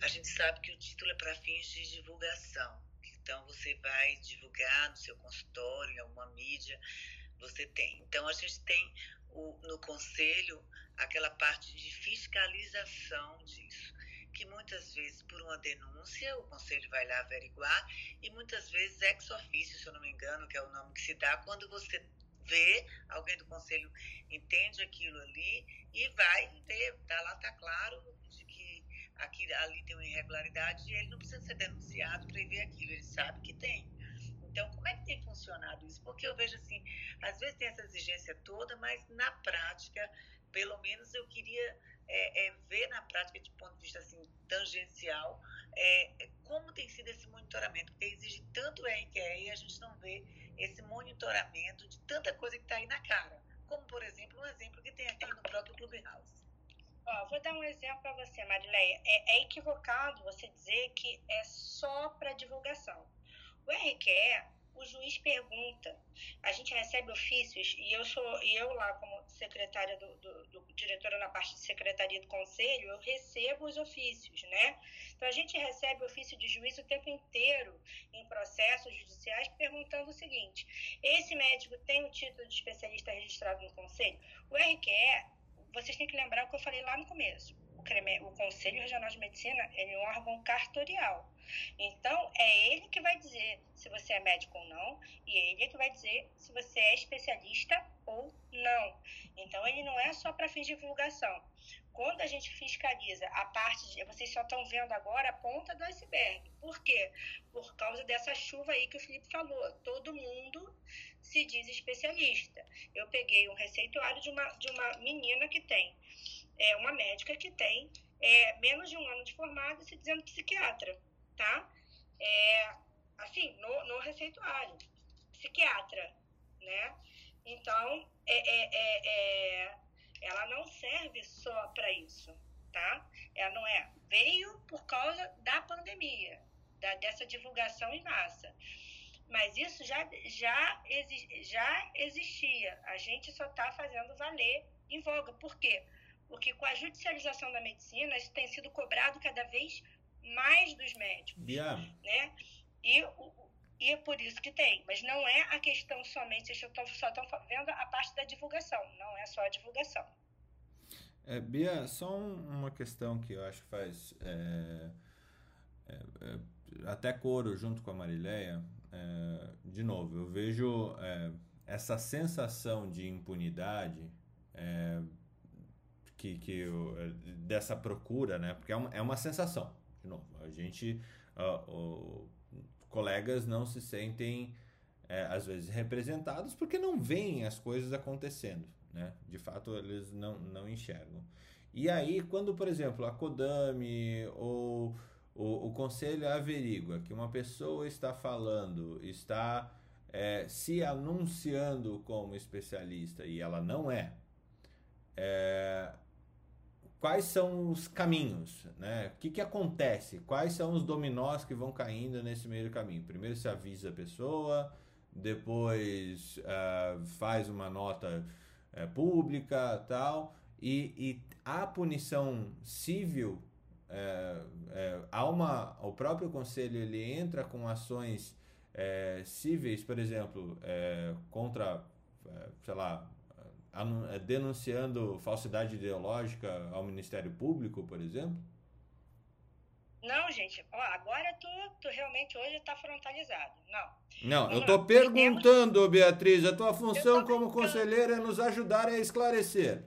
A gente sabe que o título é para fins de divulgação. Então, você vai divulgar no seu consultório, em alguma mídia, você tem. Então, a gente tem o- no conselho aquela parte de fiscalização disso. Que muitas vezes, por uma denúncia, o conselho vai lá averiguar, e muitas vezes ex officio, se eu não me engano, que é o nome que se dá, quando você vê, alguém do conselho entende aquilo ali e vai ver, tá lá tá claro aqui, ali tem uma irregularidade e ele não precisa ser denunciado para ver aquilo, ele sabe que tem. Então, como é que tem funcionado isso? Porque eu vejo assim, às vezes tem essa exigência toda, mas na prática, pelo menos eu queria é, é, ver na prática, de ponto de vista assim, tangencial, é, como tem sido esse monitoramento, porque exige tanto RQE e a gente não vê esse monitoramento de tanta coisa que está aí na cara. Como, por exemplo, um exemplo que tem aqui no próprio Clubhouse. Ó, vou dar um exemplo para você, Marileia. É, é, equivocado você dizer que é só para divulgação. O RQE o juiz pergunta. A gente recebe ofícios e eu sou e eu lá como secretária do, do, do, diretora na parte de secretaria do conselho, eu recebo os ofícios, né? Então a gente recebe ofício de juiz o tempo inteiro em processos judiciais perguntando o seguinte: esse médico tem o título de especialista registrado no conselho? O RQE, vocês têm que lembrar o que eu falei lá no começo. O, CREME, o Conselho Regional de Medicina é um órgão cartorial. Então, é ele que vai dizer se você é médico ou não, e é ele que vai dizer se você é especialista ou não. Então, ele não é só para fins de divulgação. Quando a gente fiscaliza a parte de. Vocês só estão vendo agora a ponta do iceberg. Por quê? Por causa dessa chuva aí que o Felipe falou. Todo mundo se diz especialista. Eu peguei um receituário de uma, de uma menina que tem, é, uma médica que tem é, menos de um ano de formada se dizendo psiquiatra tá? É, assim, no, no receituário, psiquiatra, né? Então, é, é, é, é ela não serve só para isso, tá? Ela não é. Veio por causa da pandemia, da, dessa divulgação em massa. Mas isso já, já, já existia. A gente só está fazendo valer em voga. Por quê? Porque com a judicialização da medicina, isso tem sido cobrado cada vez mais dos médicos. Yeah. Né? E, e é por isso que tem. Mas não é a questão somente, eu tô, só estão vendo a parte da divulgação, não é só a divulgação. É, Bia, só uma questão que eu acho que faz é, é, é até coro junto com a Marileia. É, de novo, eu vejo é, essa sensação de impunidade que, que eu, dessa procura, né? Porque é uma, é uma sensação de novo, a gente, uh, colegas não se sentem é, às vezes representados porque não veem as coisas acontecendo, né? De fato, eles não, não enxergam. E aí, quando, por exemplo, a Kodami ou o, o conselho averigua que uma pessoa está falando, está é, se anunciando como especialista e ela não é, é quais são os caminhos, né? O que, que acontece? Quais são os dominós que vão caindo nesse meio do caminho? Primeiro se avisa a pessoa, depois uh, faz uma nota uh, pública tal, e, e a punição civil, uh, há uma, o próprio conselho ele entra com ações cíveis, por exemplo, contra, sei lá, denunciando falsidade ideológica ao Ministério Público, por exemplo? Não, gente, ó, agora tu, tu realmente hoje está frontalizado. Não. Não, eu estou perguntando, Beatriz, a tua função como conselheira é nos ajudar a esclarecer.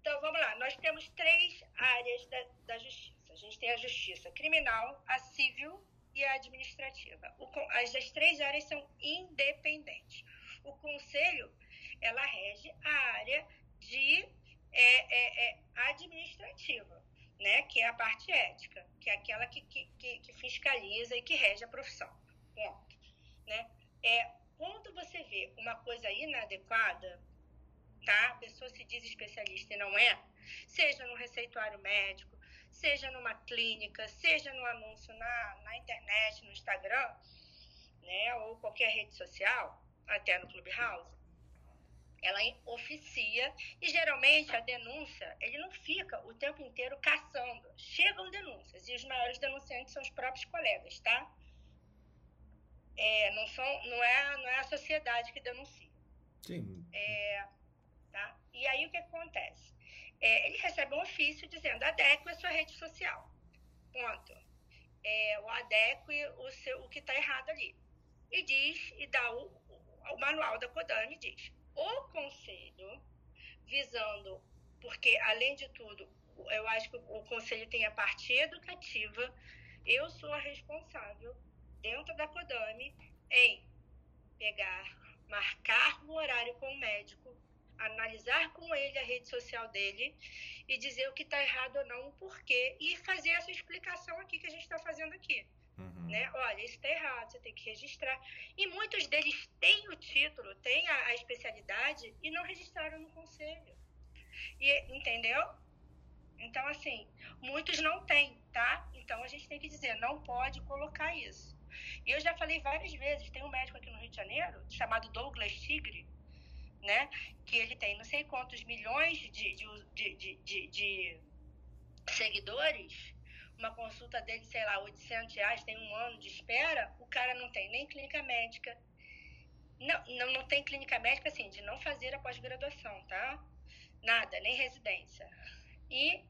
Então, vamos lá. Nós temos três áreas da, da justiça. A gente tem a justiça criminal, a civil e a administrativa. O, as, as três áreas são independentes. O conselho ela rege a área de é, é, é, administrativa, né? que é a parte ética, que é aquela que, que, que fiscaliza e que rege a profissão. Ponto. Né? É, quando você vê uma coisa inadequada, tá? a pessoa se diz especialista e não é, seja no receituário médico, seja numa clínica, seja no anúncio na, na internet, no Instagram, né? ou qualquer rede social, até no Clubhouse, ela oficia e geralmente a denúncia ele não fica o tempo inteiro caçando. Chegam denúncias e os maiores denunciantes são os próprios colegas, tá? É, não são, não é, não é a sociedade que denuncia. Sim. É, tá? E aí o que acontece? É, ele recebe um ofício dizendo adeque a sua rede social. Ponto. É, o adeque o, seu, o que está errado ali. E diz, e dá o, o, o manual da Kodami diz o conselho, visando, porque além de tudo, eu acho que o conselho tem a parte educativa, eu sou a responsável, dentro da CODAME, em pegar, marcar um horário com o médico analisar com ele a rede social dele e dizer o que está errado ou não, o porquê, e fazer essa explicação aqui que a gente está fazendo aqui. Uhum. Né? Olha, isso está errado, você tem que registrar. E muitos deles têm o título, têm a, a especialidade e não registraram no conselho. E, entendeu? Então, assim, muitos não têm, tá? Então a gente tem que dizer, não pode colocar isso. E eu já falei várias vezes, tem um médico aqui no Rio de Janeiro, chamado Douglas Tigre, né? Que ele tem não sei quantos milhões de, de, de, de, de seguidores, uma consulta dele, sei lá, 800 reais, tem um ano de espera, o cara não tem nem clínica médica, não, não, não tem clínica médica, assim, de não fazer a pós-graduação, tá? Nada, nem residência. E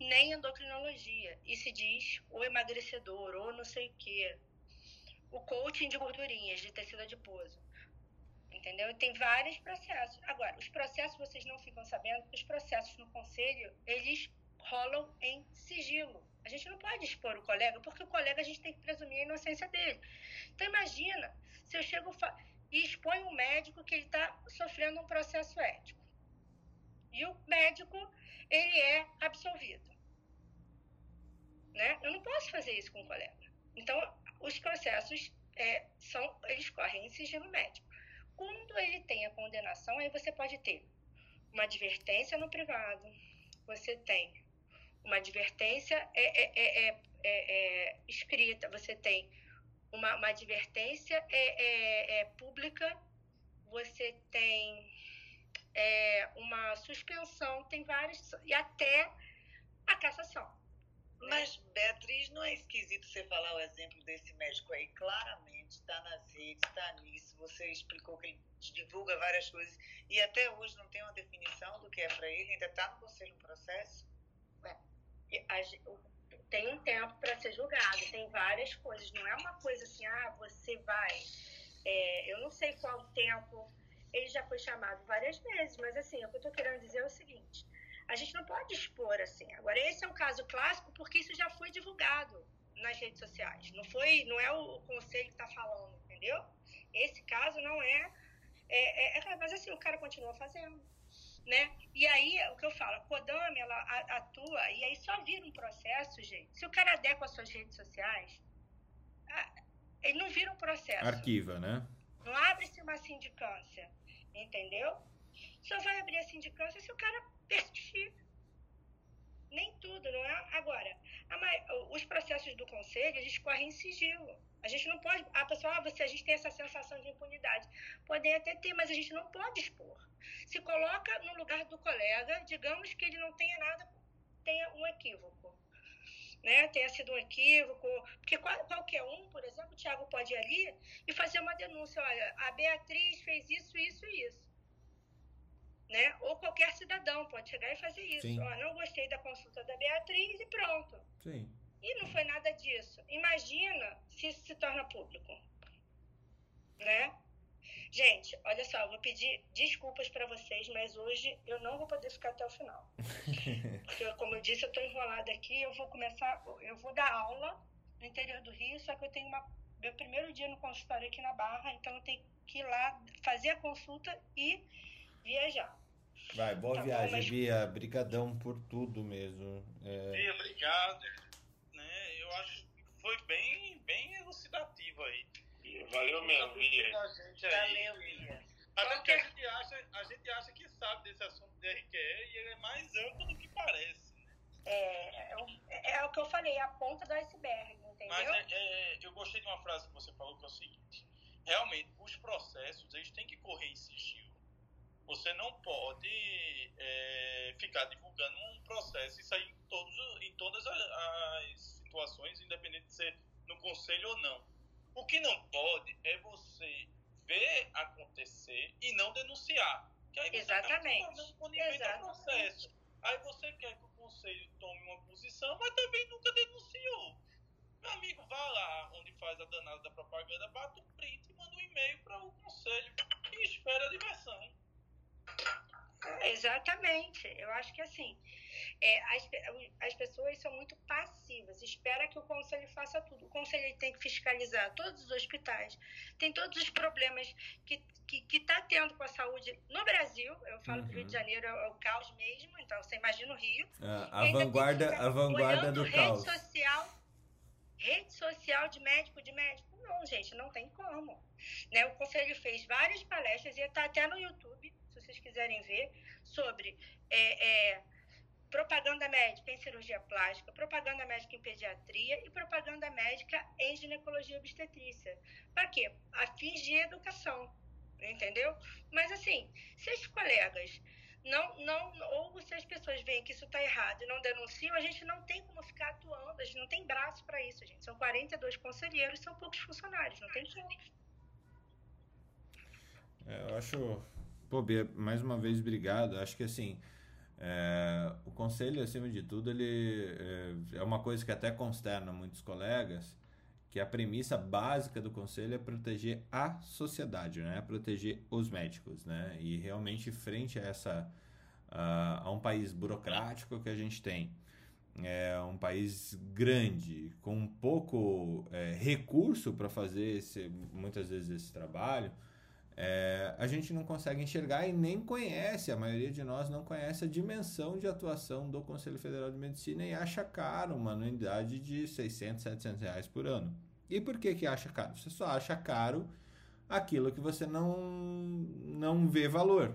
nem endocrinologia. E se diz o emagrecedor, ou não sei o quê. O coaching de gordurinhas, de tecido adiposo. Entendeu? E tem vários processos. Agora, os processos vocês não ficam sabendo, os processos no conselho, eles rolam em sigilo. A gente não pode expor o colega, porque o colega a gente tem que presumir a inocência dele. Então imagina, se eu chego e exponho um médico que ele está sofrendo um processo ético. E o médico, ele é absolvido. Né? Eu não posso fazer isso com o colega. Então, os processos é, são, eles correm em sigilo médico. Quando ele tem a condenação, aí você pode ter uma advertência no privado, você tem uma advertência é, é, é, é escrita, você tem uma, uma advertência é, pública, você tem uma suspensão, tem várias, e até a cassação. Mas, Beatriz, não é esquisito você falar o exemplo desse médico aí? Claramente está nas redes, está nisso. Você explicou que ele divulga várias coisas e até hoje não tem uma definição do que é para ele, ainda está no conselho um processo? Tem um tempo para ser julgado, tem várias coisas. Não é uma coisa assim, ah, você vai. É, eu não sei qual tempo. Ele já foi chamado várias vezes, mas assim, o que eu estou querendo dizer é o seguinte: a gente não pode expor assim. Agora, esse é um caso clássico porque isso já foi divulgado nas redes sociais. Não foi, não é o, conselho que está falando, entendeu? Esse caso não é, é, é, é, mas assim o cara continua fazendo né? E aí, o que eu falo, a Kodama, ela atua, e aí só vira um processo, gente. Se o cara der com as suas redes sociais, ele não vira um processo. Arquiva, né? Não abre-se uma sindicância, entendeu? Só vai abrir a sindicância se o cara persistir. Nem tudo, não é? Agora, a, os processos do conselho, eles correm em sigilo. A gente não pode. A pessoa, ah, você, a gente tem essa sensação de impunidade. Podem até ter, mas a gente não pode expor se coloca no lugar do colega, digamos que ele não tenha nada, tenha um equívoco. Né, tenha sido um equívoco, porque qualquer um, por exemplo, o Tiago pode ir ali e fazer uma denúncia, olha, a Beatriz fez isso, isso e isso. Né? Ou qualquer cidadão pode chegar e fazer isso. Ó, não gostei da consulta da Beatriz e pronto. Sim. E não foi nada disso. Imagina se isso se torna público. Né? Gente, olha só, eu vou pedir desculpas para vocês, mas hoje eu não vou poder ficar até o final. Porque, como eu disse, eu estou enrolada aqui. Eu vou começar, eu vou dar aula no interior do Rio, só que eu tenho uma, meu primeiro dia no consultório aqui na Barra, então eu tenho que ir lá fazer a consulta e viajar. Vai, boa tá viagem, bom, mas... Bia. Brigadão por tudo mesmo. É... Bia, obrigado. Né, eu acho que foi bem, bem elucidativo aí. Valeu mesmo, Bia. Valeu, Bia. Até porque a gente, acha, a gente acha que sabe desse assunto de RQE e ele é mais amplo do que parece. Né? É, é, é, o que eu falei, a ponta do iceberg, entendeu? Mas é, é, eu gostei de uma frase que você falou que é o seguinte: realmente, os processos eles têm que correr em sigilo. Você não pode é, ficar divulgando um processo, isso aí em, todos, em todas as, as situações, independente de ser no conselho ou não o que não pode é você ver acontecer e não denunciar. Que aí você Exatamente. Está processo. Aí você quer que o conselho tome uma posição, mas também nunca denunciou. Meu amigo, vá lá onde faz a danada da propaganda, bata um print e manda um e-mail para o conselho e espera a diversão. Exatamente. Eu acho que assim. é, as, as pessoas são muito passivas, espera que o conselho faça tudo. O conselho tem que fiscalizar todos os hospitais, tem todos os problemas que que está tendo com a saúde no Brasil. Eu falo uhum. que o Rio de uhum. Janeiro é, é, o caos mesmo, então você imagina o Rio. É, a vanguarda, a vanguarda do rede caos. Social, rede social de médico, de médico. Não, gente, não tem como. Né? O conselho fez várias palestras e está até no YouTube, vocês quiserem ver, sobre é, é, propaganda médica em cirurgia plástica, propaganda médica em pediatria e propaganda médica em ginecologia obstetrícia. Para quê? A fins de educação, entendeu? Mas assim, se os colegas não, não, ou se as pessoas veem que isso está errado e não denunciam, a gente não tem como ficar atuando, a gente não tem braço para isso, gente. São 42 conselheiros, são poucos funcionários, não tem como. É, eu acho. Pô, Bia, mais uma vez, obrigado. Acho que assim. É, o conselho, acima de tudo, ele é, é, uma coisa que até consterna muitos colegas, que a premissa básica do conselho é proteger a sociedade, né? proteger os médicos. Né? E realmente, frente a, essa, a, a um país burocrático que a gente tem, é um país grande, com pouco é, recurso para fazer esse, muitas vezes esse trabalho, é, a gente não consegue enxergar e nem conhece, a maioria de nós não conhece a dimensão de atuação do Conselho Federal de Medicina e acha caro uma anuidade de 600, 700 reais por ano. E por que, que acha caro? Você só acha caro aquilo que você não, não vê valor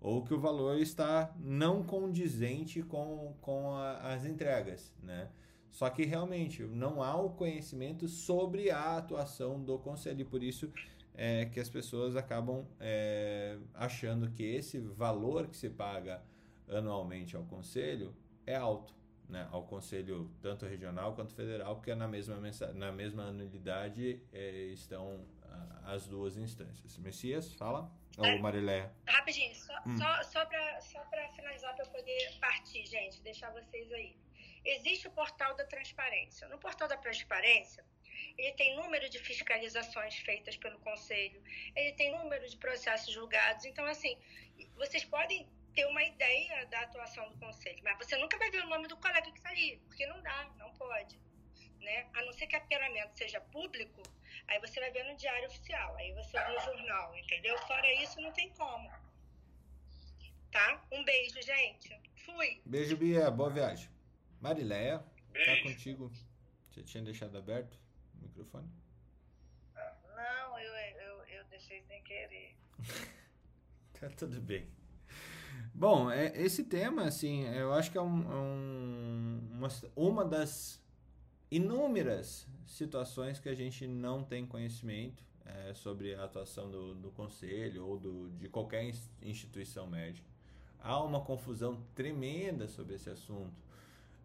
ou que o valor está não condizente com, com a, as entregas, né? Só que realmente não há o conhecimento sobre a atuação do conselho, e por isso é, que as pessoas acabam é, achando que esse valor que se paga anualmente ao conselho é alto, né? ao conselho tanto regional quanto federal, porque na mesma, na mesma anuidade é, estão as duas instâncias. Messias, fala. Ou é, Marilé? Rapidinho, só, hum. só, só para finalizar, para eu poder partir, gente, deixar vocês aí. Existe o portal da transparência. No portal da transparência, ele tem número de fiscalizações feitas pelo conselho, ele tem número de processos julgados. Então, assim, vocês podem ter uma ideia da atuação do conselho, mas você nunca vai ver o nome do colega que está ali, porque não dá, não pode. Né? A não ser que apelamento seja público, aí você vai ver no diário oficial, aí você vê no jornal, entendeu? Fora isso, não tem como. Tá? Um beijo, gente. Fui. Beijo, Bia. Boa viagem. Marileia, tá contigo. Você tinha deixado aberto? O microfone? Não, eu, eu, eu deixei sem querer. tá tudo bem. Bom, é, esse tema, assim, eu acho que é, um, é um, uma, uma das inúmeras situações que a gente não tem conhecimento é, sobre a atuação do, do conselho ou do, de qualquer instituição médica. Há uma confusão tremenda sobre esse assunto,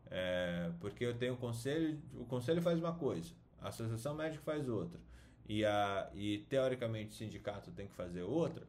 é, porque eu tenho o conselho, o conselho faz uma coisa, a associação médica faz outra. E, a, e teoricamente o sindicato tem que fazer outra,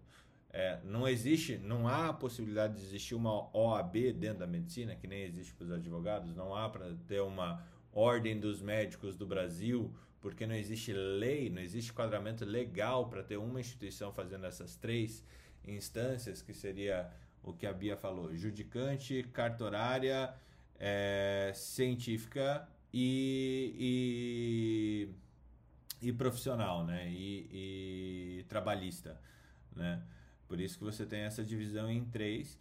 é, não existe, não há possibilidade de existir uma OAB dentro da medicina, que nem existe para os advogados, não há para ter uma ordem dos médicos do Brasil, porque não existe lei, não existe quadramento legal para ter uma instituição fazendo essas três instâncias, que seria o que a Bia falou: judicante, cartorária, é, científica e, e, e profissional, né? E, e, trabalhista, né? Por isso que você tem essa divisão em três.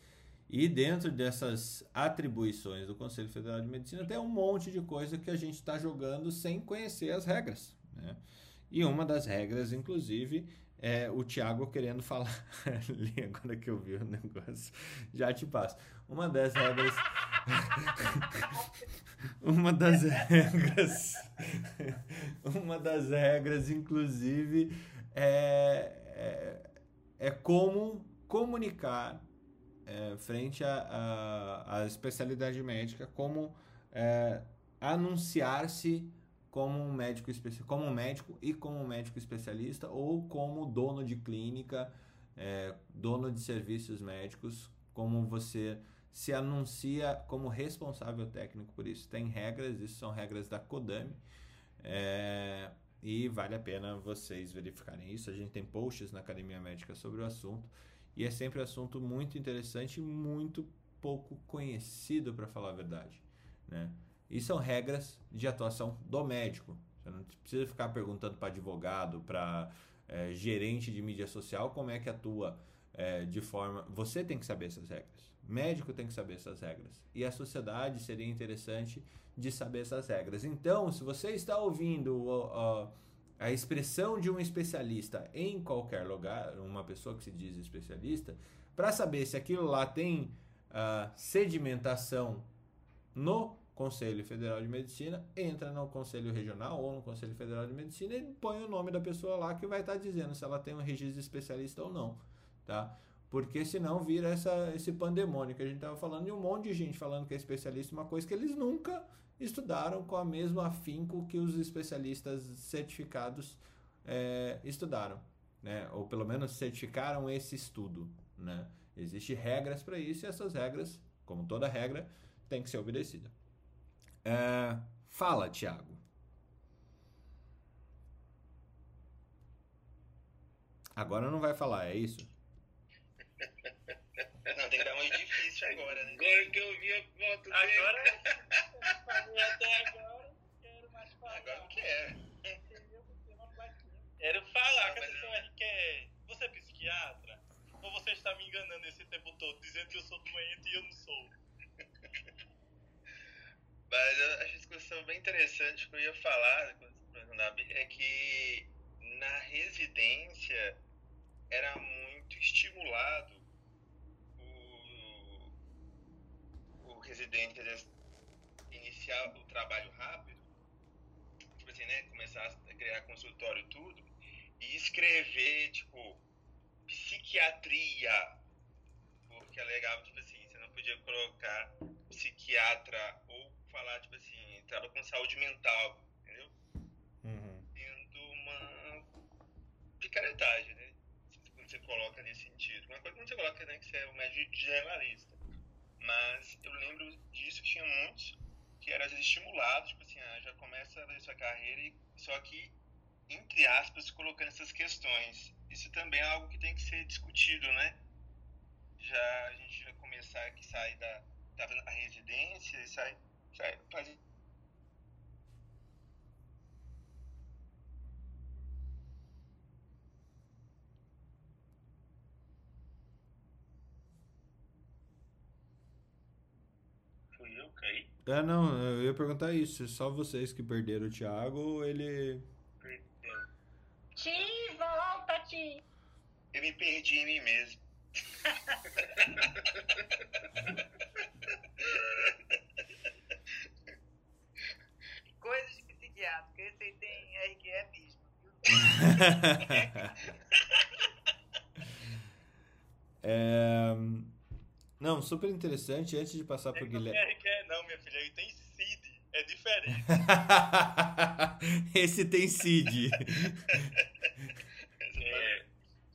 E dentro dessas atribuições do Conselho Federal de Medicina tem um monte de coisa que a gente está jogando sem conhecer as regras. Né? E uma das regras, inclusive, é o Thiago querendo falar. Agora que eu vi o negócio, já te passo. Uma das regras. uma das regras. uma das regras, inclusive, é, é, é como comunicar é, frente à especialidade médica, como é, anunciar-se como um médico como um médico e como um médico especialista ou como dono de clínica, é, dono de serviços médicos, como você se anuncia como responsável técnico por isso. Tem regras, isso são regras da Kodami. É, e vale a pena vocês verificarem isso. A gente tem posts na Academia Médica sobre o assunto. E é sempre um assunto muito interessante e muito pouco conhecido, para falar a verdade. Né? E são regras de atuação do médico. Você não precisa ficar perguntando para advogado, para é, gerente de mídia social como é que atua é, de forma. Você tem que saber essas regras. Médico tem que saber essas regras. E a sociedade seria interessante de saber essas regras. Então, se você está ouvindo uh, a expressão de um especialista em qualquer lugar, uma pessoa que se diz especialista, para saber se aquilo lá tem uh, sedimentação no Conselho Federal de Medicina, entra no Conselho Regional ou no Conselho Federal de Medicina e põe o nome da pessoa lá que vai estar tá dizendo se ela tem um registro de especialista ou não, tá? Porque senão vira essa, esse pandemônio que a gente estava falando de um monte de gente falando que é especialista, uma coisa que eles nunca estudaram com a mesma afinco que os especialistas certificados é, estudaram, né? Ou pelo menos certificaram esse estudo, né? Existem regras para isso e essas regras, como toda regra, tem que ser obedecida. É, fala, Tiago. Agora não vai falar, é isso? Não, tem que dar uma difícil agora, né? Agora que eu vi a foto dele. Agora, até agora, quero mais falar. Agora não quer. Quero falar Não, que a pessoa quer. Você é psiquiatra? Ou você está me enganando esse tempo todo, dizendo que eu sou doente e eu não sou? Mas eu acho a discussão bem interessante. Que eu ia falar é que na residência era muito estimulado o, o residente às vezes, iniciar o trabalho rápido, tipo assim, né? Começar a criar consultório e tudo, e escrever, tipo, psiquiatria. Porque alegava, tipo assim, você não podia colocar psiquiatra ou falar, tipo assim, trabalha com saúde mental, entendeu? Sendo uma picaretagem, né? Quando você coloca nesse sentido. Uma coisa quando você coloca, né, que você é um médico generalista. Mas eu lembro disso que tinha muitos que eram estimulados, tipo assim, ah, já começa a sua carreira, e, só que, entre aspas, colocando essas questões. Isso também é algo que tem que ser discutido, né? Já a gente vai começar que sai da, tá fazendo a residência e sai, sai faz Eu, caí. É, não, eu ia perguntar isso. Só vocês que perderam o Thiago ou ele. Perdeu. Ti, volta, Ti. Eu me perdi em mim mesmo. Coisas de psiquiatra, que esse aí tem RQE mesmo, viu? É, Não, super interessante. Antes de passar pro Ele não Guilherme. tem RQ, não, minha filha. Ele tem CID. É diferente. Esse tem Cid. É,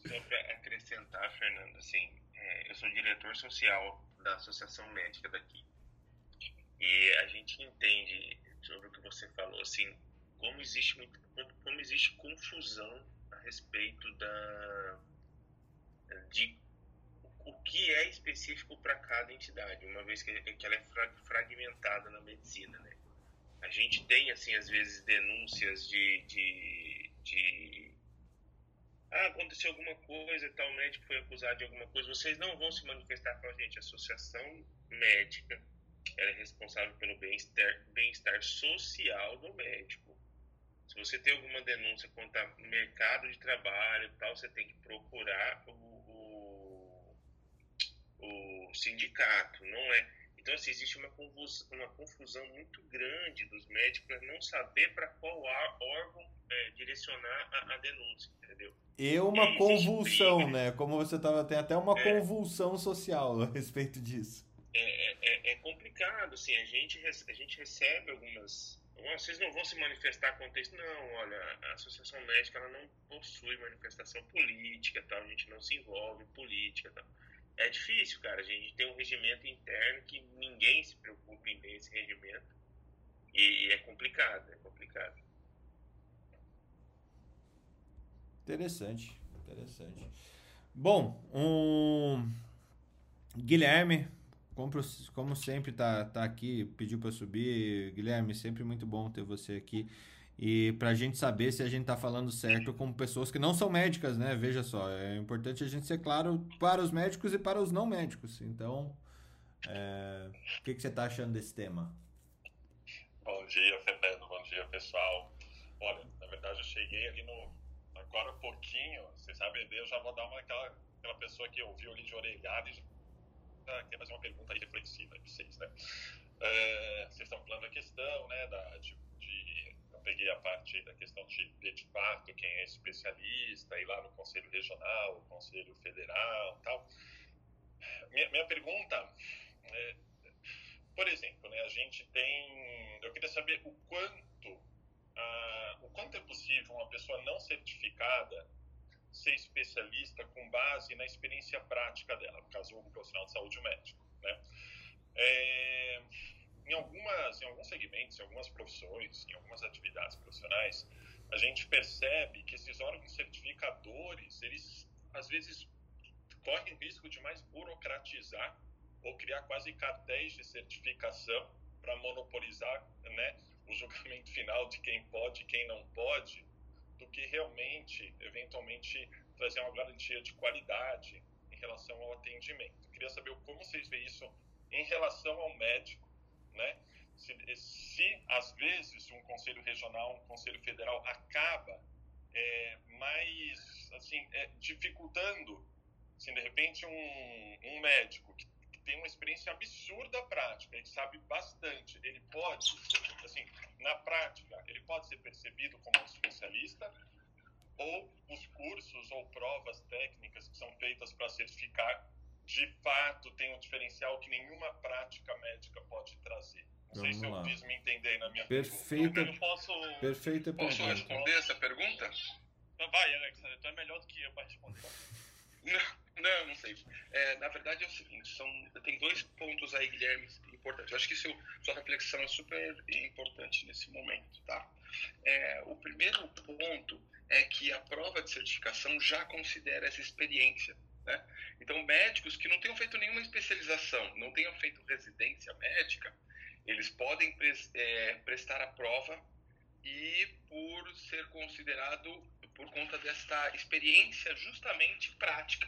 só para acrescentar, Fernando, assim, é, eu sou diretor social da Associação Médica daqui. E a gente entende sobre o que você falou, assim, como existe muito, como existe confusão a respeito da de o que é específico para cada entidade, uma vez que, que ela é fra- fragmentada na medicina, né? A gente tem, assim, às vezes denúncias de, de, de ah, aconteceu alguma coisa, tal médico foi acusado de alguma coisa, vocês não vão se manifestar com a gente. A associação médica ela é responsável pelo bem-estar bem-estar social do médico. Se você tem alguma denúncia quanto ao mercado de trabalho tal, você tem que procurar o, o, sindicato, não é? Então, assim, existe uma confusão, uma confusão muito grande dos médicos para não saber para qual órgão é, direcionar a, a denúncia, entendeu? E uma Existe convulsão, briga. né? Como você tava, tem até uma É. convulsão social a respeito disso. é, é, é complicado, assim, a gente, a gente recebe algumas... "Ah, Vocês não vão se manifestar contra isso? Não, olha, a Associação Médica ela não possui manifestação política, tal, a gente não se envolve em política, tal. É difícil, cara, a gente tem um regimento interno que ninguém se preocupa em ver esse regimento e, é complicado, é complicado. Interessante, interessante. Bom, um... Guilherme, como, como sempre tá, tá aqui, pediu para subir, Guilherme, sempre muito bom ter você aqui. E para a gente saber se a gente está falando certo com pessoas que não são médicas, né? Veja só, é importante a gente ser claro para os médicos e para os não médicos. Então, é... o que, que você está achando desse tema? Bom dia, Fernando. Bom dia, pessoal. Olha, na verdade, eu cheguei ali no. Agora um pouquinho, vocês sabem, eu já vou dar uma aquela, aquela pessoa que ouviu ali de orelhada e já quer fazer uma pergunta aí reflexiva para vocês, né? É, vocês estão falando da questão, né, da, de peguei a parte da questão de, fato, quem é especialista, ir lá no Conselho Regional, Conselho Federal tal. Minha, minha pergunta é, por exemplo, né, a gente tem, eu queria saber o quanto, o quanto é possível uma pessoa não certificada ser especialista com base na experiência prática dela, no caso, o profissional de saúde médico, né? É, em algumas, em alguns segmentos, em algumas profissões, em algumas atividades profissionais, a gente percebe que esses órgãos certificadores, eles às vezes correm o risco de mais burocratizar ou criar quase cartéis de certificação para monopolizar, né, o julgamento final de quem pode e quem não pode, do que realmente, eventualmente, trazer uma garantia de qualidade em relação ao atendimento. queria saber como vocês veem isso em relação ao médico né? Se, se às vezes um conselho regional, um conselho federal acaba é, mais assim é, dificultando, assim, de repente um, um médico que, tem uma experiência absurda prática, ele sabe bastante, ele pode, assim, na prática, ele pode ser percebido como um especialista ou os cursos ou provas técnicas que são feitas para certificar de fato tem um diferencial que nenhuma prática médica pode trazer. Não Vamos sei se lá. eu fiz me entender na minha Perfeita, pergunta. Eu posso, perfeita posso pergunta. responder essa pergunta? Vai, Alex, tu é melhor do que eu para responder. Não, não, não sei. É, na verdade é o seguinte, são, tem dois pontos aí, Guilherme, importantes. Eu acho que seu, sua reflexão é super importante nesse momento, tá? É, o primeiro ponto é que a prova de certificação já considera essa experiência né? Então, médicos que não tenham feito nenhuma especialização, não tenham feito residência médica, eles podem é, prestar a prova e, por ser considerado, por conta desta experiência justamente prática.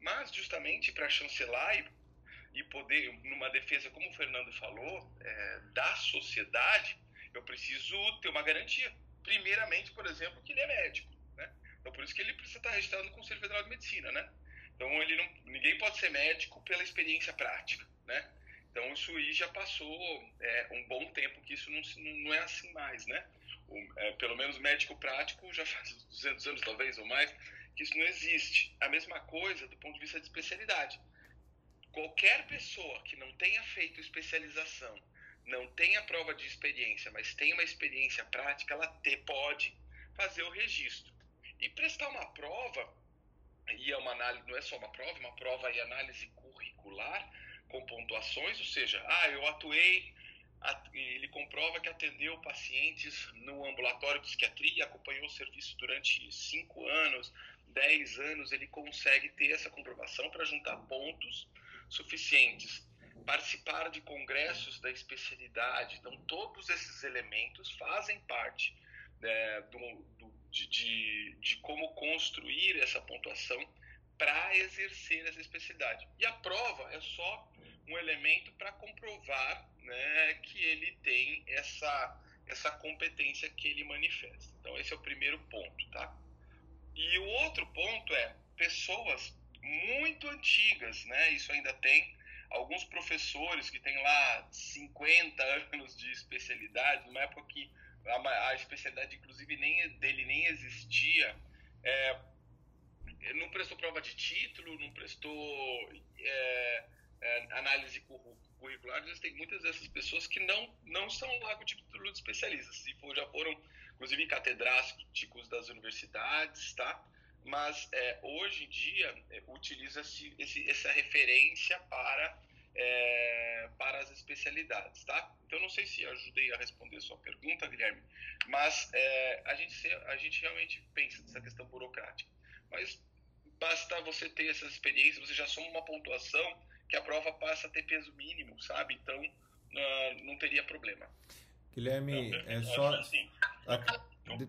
Mas, justamente para chancelar e, e, poder, numa defesa, como o Fernando falou, é, da sociedade, eu preciso ter uma garantia. Primeiramente, por exemplo, que ele é médico. Né? Então, por isso que ele precisa estar registrado no Conselho Federal de Medicina, né? Então ele não, ninguém pode ser médico pela experiência prática, né? Então isso aí já passou é, um bom tempo que isso não, não é assim mais, né? O, é, pelo menos médico prático já faz 200 anos talvez ou mais que isso não existe. A mesma coisa do ponto de vista de especialidade. Qualquer pessoa que não tenha feito especialização, não tenha prova de experiência, mas tenha uma experiência prática, ela te, pode fazer o registro. E prestar uma prova e é uma análise, não é só uma prova, é uma prova e análise curricular com pontuações, ou seja, ah, eu atuei, ele comprova que atendeu pacientes no ambulatório de psiquiatria, acompanhou o serviço durante cinco anos, dez anos, ele consegue ter essa comprovação para juntar pontos suficientes. Participar de congressos da especialidade, então todos esses elementos fazem parte né, do, do de, de, de como construir essa pontuação para exercer essa especialidade. E a prova é só um elemento para comprovar né, que ele tem essa, essa competência que ele manifesta. Então, esse é o primeiro ponto, tá? E o outro ponto é pessoas muito antigas, né? Isso ainda tem alguns professores que têm lá 50 anos de especialidade, numa época que a, a especialidade, inclusive, nem, dele nem existia. É, não prestou prova de título, não prestou é, é, análise curricular. Tem muitas dessas pessoas que não, não são lá com título de especialista. Se for, já foram, inclusive, catedráticos das universidades, tá? Mas é, hoje em dia é, utiliza-se essa referência para é, para as especialidades, tá? Então, não sei se ajudei a responder a sua pergunta, Guilherme, mas é, a, gente, a gente realmente pensa nessa questão burocrática. Mas basta você ter essas experiências, você já soma uma pontuação que a prova passa a ter peso mínimo, sabe? Então, uh, não teria problema. Guilherme, Não, é só. assim, a- eu, eu,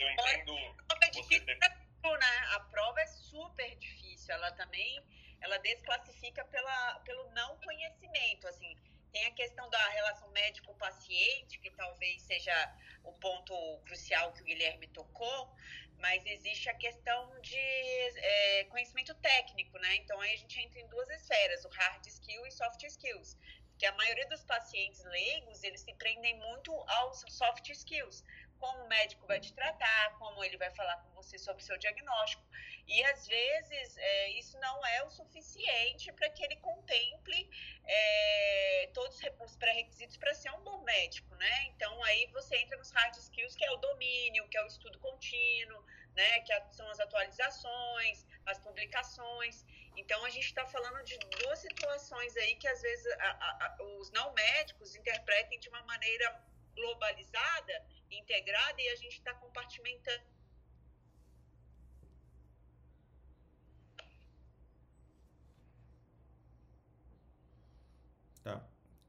eu entendo prova é você né? A prova é super difícil. Ela também, ela desclassifica pela, pelo não conhecimento, assim. Tem a questão da relação médico-paciente, que talvez seja o ponto crucial que o Guilherme tocou, mas existe a questão de é, conhecimento técnico, né? Então aí a gente entra em duas esferas, o hard skill e soft skills. Que a maioria dos pacientes leigos, eles se prendem muito aos soft skills como o médico vai te tratar, como ele vai falar com você sobre o seu diagnóstico. E às vezes é, isso não é o suficiente para que ele contemple é, todos os pré-requisitos para ser um bom médico, né? Então aí você entra nos hard skills, que é o domínio, que é o estudo contínuo, né? Que são as atualizações, as publicações. Então a gente está falando de duas situações aí que às vezes a, a, a, os não médicos interpretem de uma maneira globalizada, integrada, e a gente está compartimentando. Tá.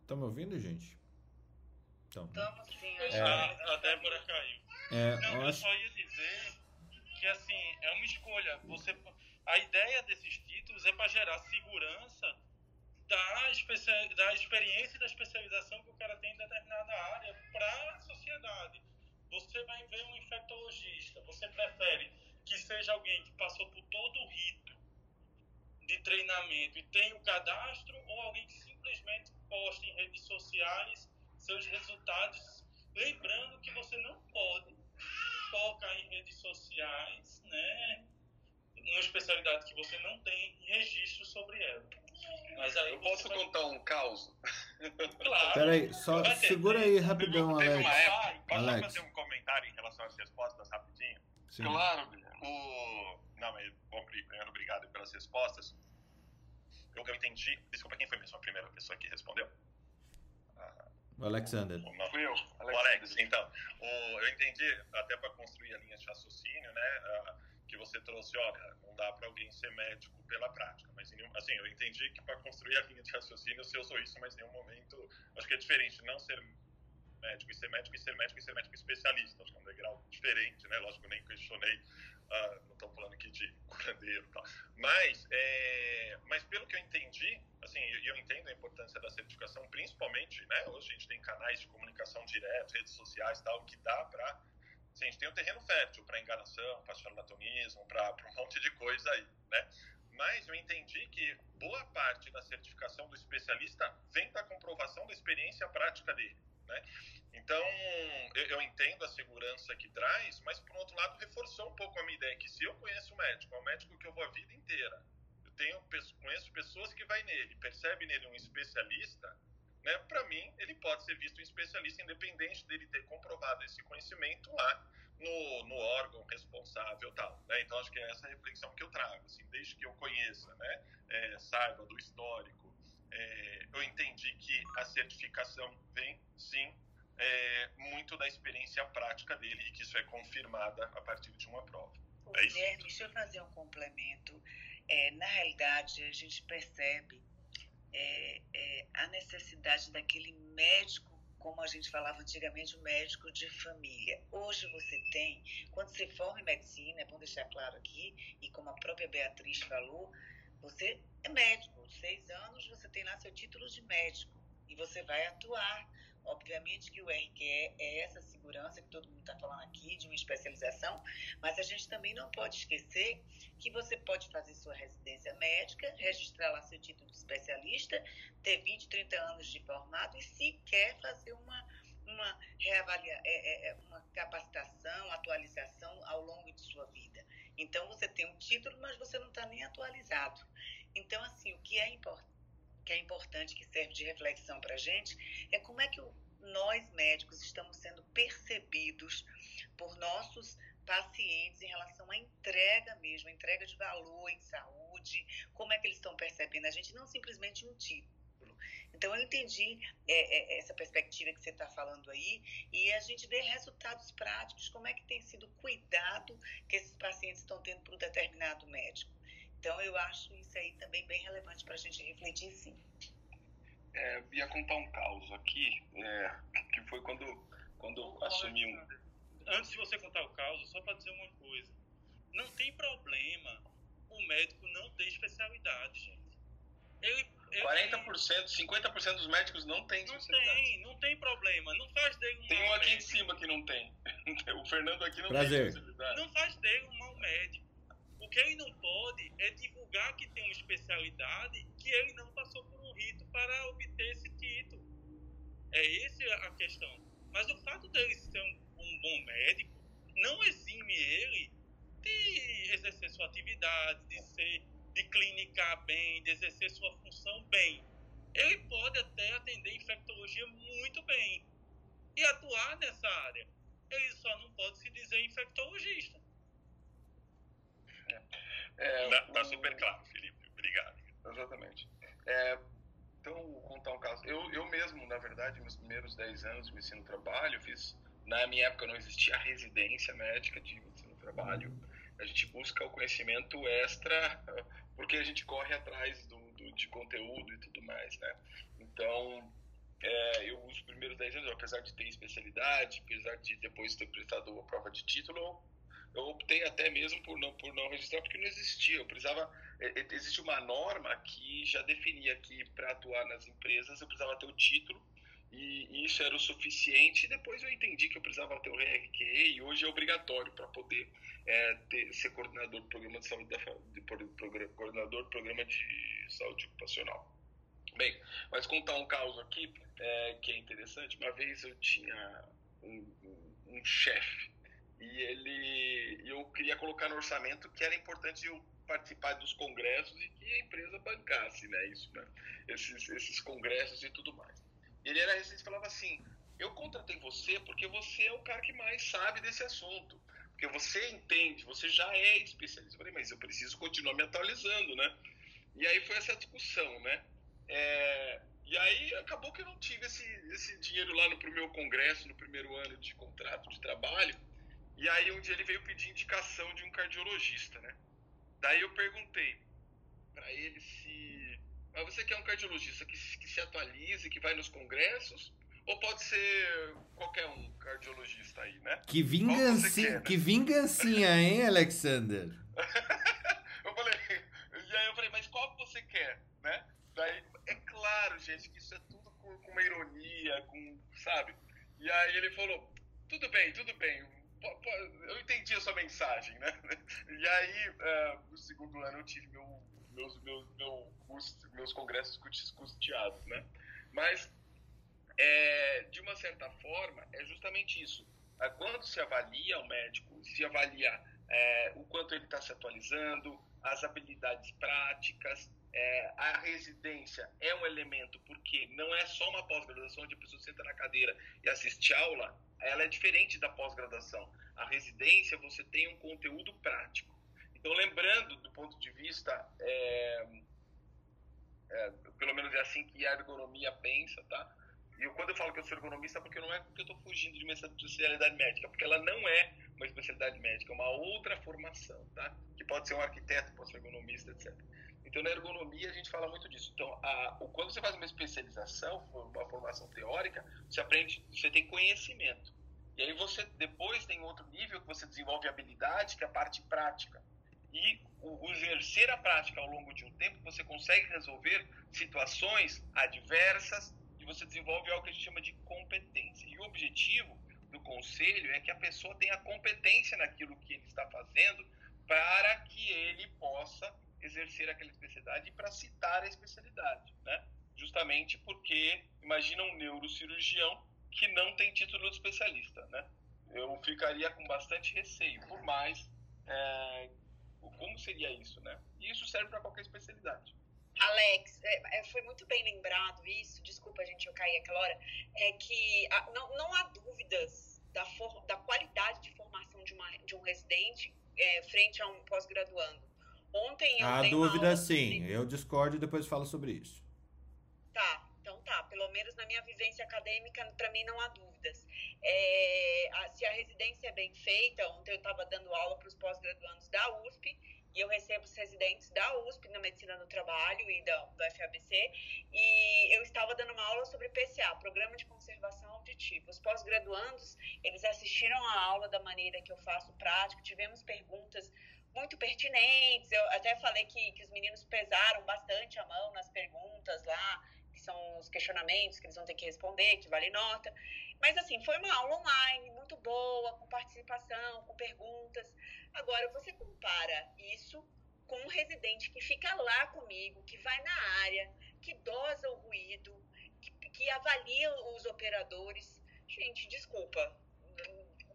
Estão me ouvindo, gente? Então. Estamos sim, É. A, a Débora caiu. É, Não, eu eu acho- só ia dizer que assim, é uma escolha. Você, a ideia desses títulos é para gerar segurança da, da experiência e da especialização que o cara tem em determinada área para a sociedade. Você vai ver um infectologista, você prefere que seja alguém que passou por todo o rito de treinamento e tem o cadastro ou alguém que simplesmente posta em redes sociais seus resultados, lembrando que você não pode colocar em redes sociais, né, uma especialidade que você não tem registro sobre ela. Mas aí Eu posso vai- contar um caos? Claro. Peraí, só ter- segura aí rapidão, Teve Alex. uma época, posso Alex. fazer um comentário em relação às respostas rapidinho? Sim. Claro. O... Não, mas, bom, primeiro, obrigado pelas respostas. Eu, eu entendi. Desculpa, quem foi mesmo a primeira pessoa que respondeu? Ah, O Alexander. o- não. Fui eu, O Alex, então, o, eu entendi, até para construir a linha de raciocínio, né, ah, que você trouxe, olha, não dá para alguém ser médico pela prática, mas assim, eu entendi que para construir a linha de raciocínio você usou isso, mas em nenhum momento, acho que é diferente não ser médico e ser médico e ser médico e ser médico especialista, acho que é um degrau diferente, né, lógico, eu nem questionei, ah, não estamos falando aqui de curandeiro e tal, mas, é, mas pelo que eu entendi, assim, eu, eu entendo a importância da certificação, principalmente, né, hoje a gente tem canais de comunicação direto, redes sociais tal, que dá para Assim, a gente tem um terreno fértil para enganação, para charlatanismo, para um monte de coisa aí, né? Mas eu entendi que boa parte da certificação do especialista vem da comprovação da experiência prática dele, né? Então, eu, eu entendo a segurança que traz, mas, por outro lado, reforçou um pouco a minha ideia que se eu conheço o médico, é um médico que eu vou a vida inteira, eu tenho, conheço pessoas que vai nele, percebe nele um especialista, né, para mim, ele pode ser visto um especialista independente dele ter comprovado esse conhecimento lá no, no órgão responsável tal. Né? Então, acho que é essa reflexão que eu trago. Assim, desde que eu conheça, né, é, saiba do histórico, é, eu entendi que a certificação vem, sim, é, muito da experiência prática dele e que isso é confirmada a partir de uma prova. É. Guilherme, deixa eu fazer um complemento. É, na realidade, a gente percebe é, é, a necessidade daquele médico, como a gente falava antigamente, o médico de família. Hoje você tem, quando você forma em medicina, é bom deixar claro aqui, e como a própria Beatriz falou, você é médico, seis anos você tem lá seu título de médico e você vai atuar. Obviamente que o RQE é essa segurança que todo mundo está falando aqui, de uma especialização, mas a gente também não pode esquecer que você pode fazer sua residência médica, registrar lá seu título de especialista, ter 20, 30 anos de formado e se quer fazer uma, uma, reavalia, é, é, uma capacitação, atualização ao longo de sua vida. Então você tem um título, mas você não está nem atualizado. Então, assim, o que é importante que é importante, que serve de reflexão para a gente, é como é que o, nós médicos estamos sendo percebidos por nossos pacientes em relação à entrega mesmo, entrega de valor em saúde, como é que eles estão percebendo a gente, não simplesmente um título. Então, eu entendi é, é, essa perspectiva que você está falando aí e a gente vê resultados práticos, como é que tem sido cuidado que esses pacientes estão tendo por um determinado médico. Então, eu acho isso aí também bem relevante para a gente refletir, sim. É, ia contar um caos aqui, é, que foi quando, quando eu assumi um. Antes de você contar o caos, só para dizer uma coisa. Não tem problema o médico não ter especialidade, gente. Ele, ele 40%, 50% dos médicos não tem não tem, não tem problema. Não faz dele um Tem um aqui em médico. cima que não tem. O Fernando aqui não Prazer. tem especialidade. Não faz dele um mau médico. O que ele não pode é divulgar que tem uma especialidade que ele não passou por um rito para obter esse título. É essa a questão. Mas o fato dele ser um, um bom médico não exime ele de exercer sua atividade, de ser, de clinicar bem, de exercer sua função bem. Ele pode até atender infectologia muito bem e atuar nessa área. Ele só não pode se dizer infectologista. É, Tá, tá super claro, Felipe. Obrigado. Exatamente. É, então, vou contar um caso. Eu, eu mesmo, na verdade, meus primeiros 10 anos de ensino trabalho, fiz. Na minha época não existia residência médica de ensino trabalho. A gente busca o conhecimento extra, porque a gente corre atrás do, do- de conteúdo e tudo mais, né? Então, é, eu, os primeiros 10 anos, apesar de ter especialidade, apesar de depois ter prestado a prova de título, eu optei até mesmo por não, por não registrar, porque não existia. Eu precisava é, é, existe uma norma que já definia que para atuar nas empresas eu precisava ter o título e, isso era o suficiente. Depois eu entendi que eu precisava ter o RQE e hoje é obrigatório para poder é, ter- ser coordenador do programa de saúde da de, pro- progra- coordenador do programa de saúde ocupacional. Bem, mas contar um caso aqui é, que é interessante. Uma vez eu tinha um, um- um chefe e ele eu queria colocar no orçamento que era importante eu participar dos congressos e que a empresa bancasse, né, isso, né, esses, esses congressos e tudo mais. Ele era residente e falava assim, eu contratei você porque você é o cara que mais sabe desse assunto, porque você entende, você já é especialista. Eu falei, mas eu preciso continuar me atualizando, né? E aí foi essa discussão, né? É, e aí acabou que eu não tive esse, esse dinheiro lá no pro meu congresso, no primeiro ano de contrato de trabalho. E aí um dia ele veio pedir indicação de um cardiologista, né? Daí eu perguntei para ele se. Mas você quer um cardiologista que, se- que se atualize, que vai nos congressos? Ou pode ser qualquer um cardiologista aí, né? Que vingancinha, quer, né? que vingancinha, hein, Alexander? Eu falei, e aí eu falei, mas qual que você quer, né? Daí, é claro, gente, que isso é tudo com, com uma ironia, com, sabe? E aí ele falou, tudo bem, tudo bem, eu entendi a sua mensagem, né? E aí, ah, no segundo ano, eu tive meu, meus, meus, meu meus congressos cus- custeados, né? Mas, é, de uma certa forma, é justamente isso. Ah, Quando se avalia o médico, se avalia é, o quanto ele está se atualizando, as habilidades práticas, é, a residência é um elemento porque não é só uma pós-graduação onde a pessoa senta na cadeira e assiste aula, ela é diferente da pós-graduação. A residência você tem um conteúdo prático. Então, lembrando do ponto de vista, é, é, pelo menos é assim que a ergonomia pensa, tá? E eu, quando eu falo que eu sou ergonomista, é porque não é porque eu estou fugindo de uma especialidade médica, porque ela não é uma especialidade médica, é uma outra formação, tá? Que pode ser um arquiteto, pode ser ergonomista, etc. Então, na ergonomia, a gente fala muito disso. Então, a, o, quando você faz uma especialização, uma formação teórica, você aprende, você tem conhecimento. E aí você depois tem outro nível que você desenvolve habilidade, que é a parte prática. E o, o exercer a prática ao longo de um tempo, você consegue resolver situações adversas e você desenvolve algo que a gente chama de competência. E o objetivo do conselho é que a pessoa tenha competência naquilo que ele está fazendo para que ele possa exercer aquela especialidade e para citar a especialidade, né? Justamente porque imagina um neurocirurgião que não tem título de especialista, né? Eu ficaria com bastante receio, por mais é, como seria isso, né? E isso serve para qualquer especialidade. Alex, é, é, foi muito bem lembrado isso, desculpa, gente, eu caí aquela hora, é que ah, não, não há dúvidas da, for, da qualidade de formação de, uma, de um residente é, frente a um pós-graduando. Ontem eu uma dúvida sim, eu discordo e depois falo sobre isso. Tá, então tá. Pelo menos na minha vivência acadêmica, para mim não há dúvidas. É, a- se a residência é bem feita, ontem eu estava dando aula para os pós-graduandos da USP e eu recebo os residentes da USP na Medicina do Trabalho e da, do FABC, e eu estava dando uma aula sobre PCA, Programa de Conservação Auditiva. Os pós-graduandos, eles assistiram a aula da maneira que eu faço prático, tivemos perguntas muito pertinentes, eu até falei que, que os meninos pesaram bastante a mão nas perguntas lá, que são os questionamentos que eles vão ter que responder, que vale nota. Mas assim, foi uma aula online muito boa, com participação, com perguntas. Agora, você compara isso com um residente que fica lá comigo, que vai na área, que dosa o ruído, que, que avalia os operadores. Gente, desculpa.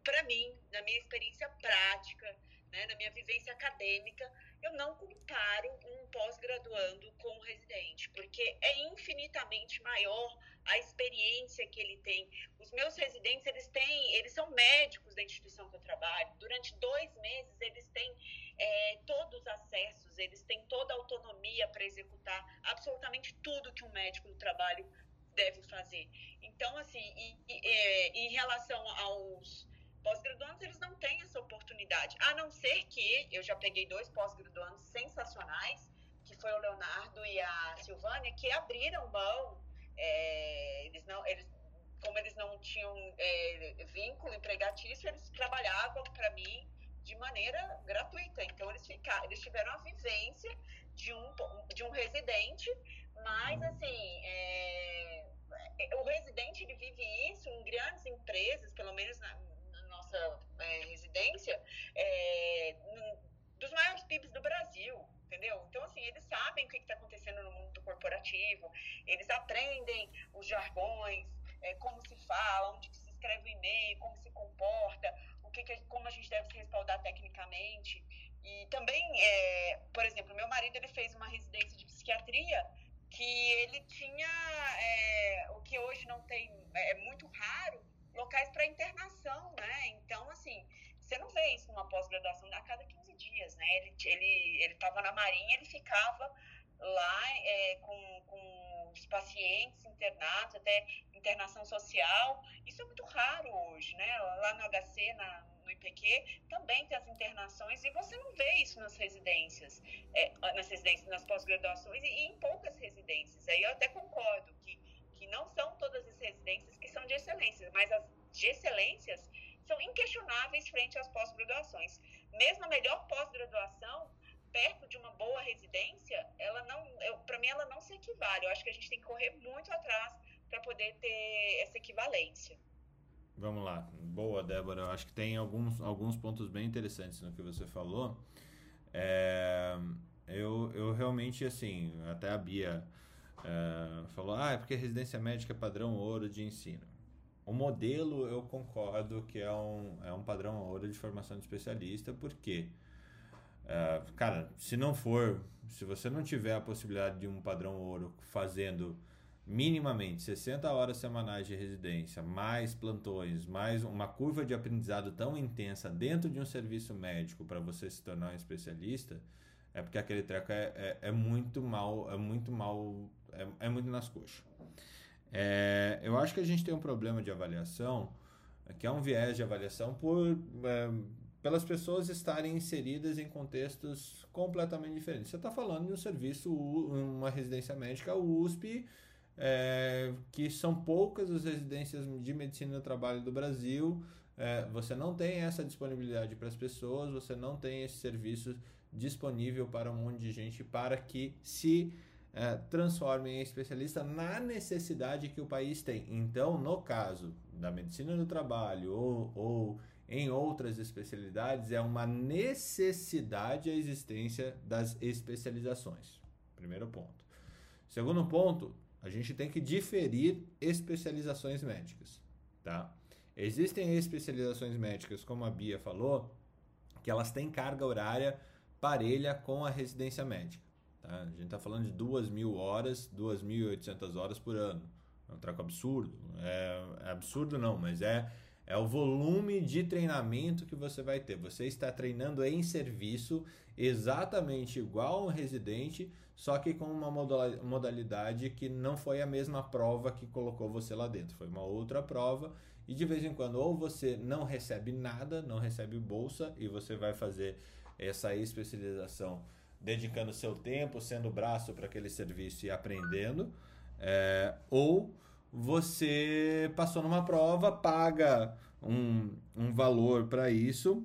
Para mim, na minha experiência prática, né, na minha vivência acadêmica, eu não comparo um pós-graduando com um residente, porque é infinitamente maior a experiência que ele tem. Os meus residentes, eles têm, eles são médicos da instituição que eu trabalho. Durante dois meses, eles têm é, todos os acessos, eles têm toda a autonomia para executar absolutamente tudo que um médico do trabalho deve fazer. Então, assim, e, e, é, em relação aos pós-graduandos, eles não têm essa oportunidade. A não ser que eu já peguei dois pós-graduandos sensacionais, que foi o Leonardo e a Silvânia, que abriram mão é, eles não, eles, como eles não tinham é, vínculo empregatício, eles trabalhavam para mim de maneira gratuita. Então eles ficaram, eles tiveram a vivência de um, de um residente, mas assim é, é, o residente ele vive isso em grandes empresas, pelo menos na nossa é, residência, é, dos maiores PIBs do Brasil entendeu? Então, assim, eles sabem o que está acontecendo no mundo corporativo, eles aprendem os jargões, é, como se fala, onde se escreve o e-mail, como se comporta, o que, que como a gente deve se respaldar tecnicamente. E também, é, por exemplo, meu marido ele fez uma residência de psiquiatria que ele tinha é, o que hoje não tem, é, é muito raro, locais para internação, né? Então, assim, você não vê isso numa pós-graduação a cada 15 dias, né? Ele ele ele estava na Marinha, ele ficava lá é, com, com os pacientes internados, até internação social. Isso é muito raro hoje, né? Lá no HC, na, no IPQ, também tem as internações e você não vê isso nas residências, é, nas residências, nas pós-graduações e, e em poucas residências. Aí eu até concordo que não são todas as residências que são de excelência, mas as de excelências são inquestionáveis frente às pós-graduações. Mesmo a melhor pós-graduação, perto de uma boa residência, ela não, para mim, ela não se equivale. Eu acho que a gente tem que correr muito atrás para poder ter essa equivalência. Vamos lá. Boa, Débora. Eu acho que tem alguns, alguns pontos bem interessantes no que você falou. É, eu, eu realmente, assim, até a Bia é, falou, ah, é porque residência médica é padrão ouro de ensino. O modelo eu concordo que é um, é um padrão ouro de formação de especialista, porque, uh, cara, se não for, se você não tiver a possibilidade de um padrão ouro fazendo minimamente 60 horas semanais de residência, mais plantões, mais uma curva de aprendizado tão intensa dentro de um serviço médico para você se tornar um especialista, é porque aquele treco é, é, é muito mal, é muito mal, é, é muito nas coxas. É, eu acho que a gente tem um problema de avaliação, que é um viés de avaliação por é, pelas pessoas estarem inseridas em contextos completamente diferentes. Você está falando de um serviço, uma residência médica USP, é, que são poucas as residências de medicina do trabalho do Brasil. É, você não tem essa disponibilidade para as pessoas, você não tem esse serviço disponível para um monte de gente para que se é, transformem em especialista na necessidade que o país tem. Então, no caso da medicina do trabalho ou, ou em outras especialidades, é uma necessidade a existência das especializações. Primeiro ponto. Segundo ponto, a gente tem que diferir especializações médicas, tá? Existem especializações médicas, como a Bia falou, que elas têm carga horária parelha com a residência médica. Tá? A gente está falando de 2 mil horas, 2.800 horas por ano. É um treco absurdo. É, é, absurdo não, mas é, é o volume de treinamento que você vai ter. Você está treinando em serviço exatamente igual um residente, só que com uma modalidade que não foi a mesma prova que colocou você lá dentro. Foi uma outra prova e de vez em quando ou você não recebe nada, não recebe bolsa e você vai fazer essa especialização dedicando seu tempo, sendo braço para aquele serviço e aprendendo, é, ou você passou numa prova, paga um, um valor para isso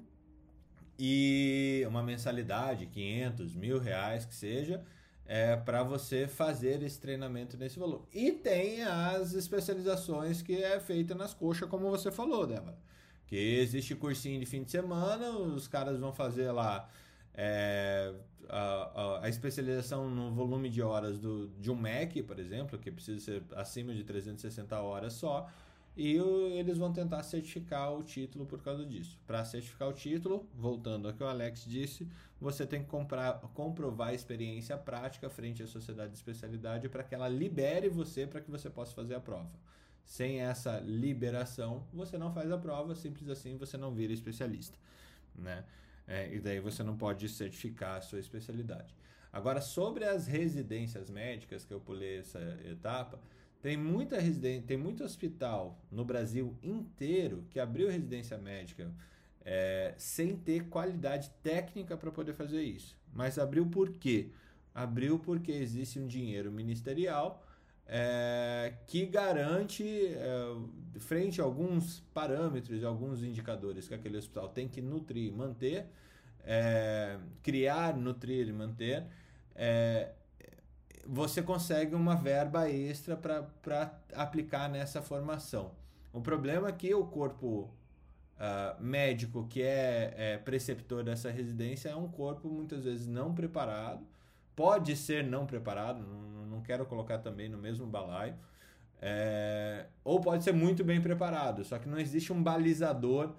e uma mensalidade, 500, mil reais que seja, é, para você fazer esse treinamento nesse valor. E tem as especializações que é feita nas coxas, como você falou, Débora. Que existe cursinho de fim de semana, os caras vão fazer lá é, a, a, especialização no volume de horas do, de um Mac, por exemplo, que precisa ser acima de 360 horas só, e o, eles vão tentar certificar o título por causa disso. Para certificar o título, voltando ao que o Alex disse, você tem que comprar, comprovar a experiência prática frente à sociedade de especialidade para que ela libere você para que você possa fazer a prova. Sem essa liberação, você não faz a prova, simples assim você não vira especialista. Né? É, e daí você não pode certificar a sua especialidade. Agora, sobre as residências médicas, que eu pulei essa etapa, tem muita residência, tem muito hospital no Brasil inteiro que abriu residência médica é, sem ter qualidade técnica para poder fazer isso. Mas abriu por quê? Abriu porque existe um dinheiro ministerial é, que garante, é, frente a alguns parâmetros, alguns indicadores que aquele hospital tem que nutrir e manter, é, criar, nutrir e manter, é, você consegue uma verba extra para aplicar nessa formação. O problema é que o corpo uh, médico que é, é preceptor dessa residência é um corpo muitas vezes não preparado, pode ser não preparado, não, não quero colocar também no mesmo balaio, é, ou pode ser muito bem preparado, só que não existe um balizador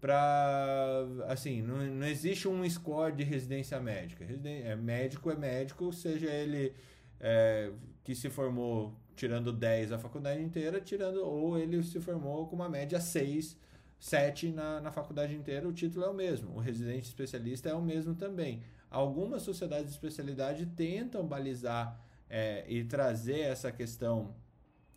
para assim, não, não existe um score de residência médica. Residen é, médico é médico, seja ele é, que se formou tirando 10 a faculdade inteira, tirando ou ele se formou com uma média 6, 7 na, na faculdade inteira, o título é o mesmo. O residente especialista é o mesmo também. Algumas sociedades de especialidade tentam balizar é, e trazer essa questão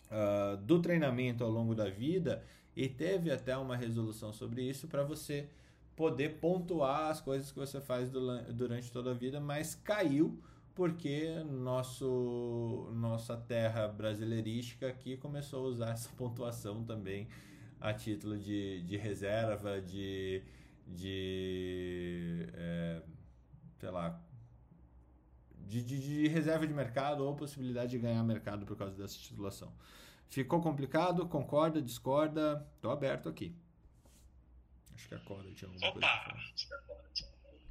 uh, do treinamento ao longo da vida e teve até uma resolução sobre isso para você poder pontuar as coisas que você faz durante toda a vida, mas caiu porque nosso, nossa terra brasileirística aqui começou a usar essa pontuação também a título de, de reserva, de, de é, sei lá, de, de, de, reserva de mercado ou possibilidade de ganhar mercado por causa dessa titulação. Ficou complicado? Concorda? Discorda? Tô aberto aqui. Acho que a Cora tinha alguma Opa! coisa.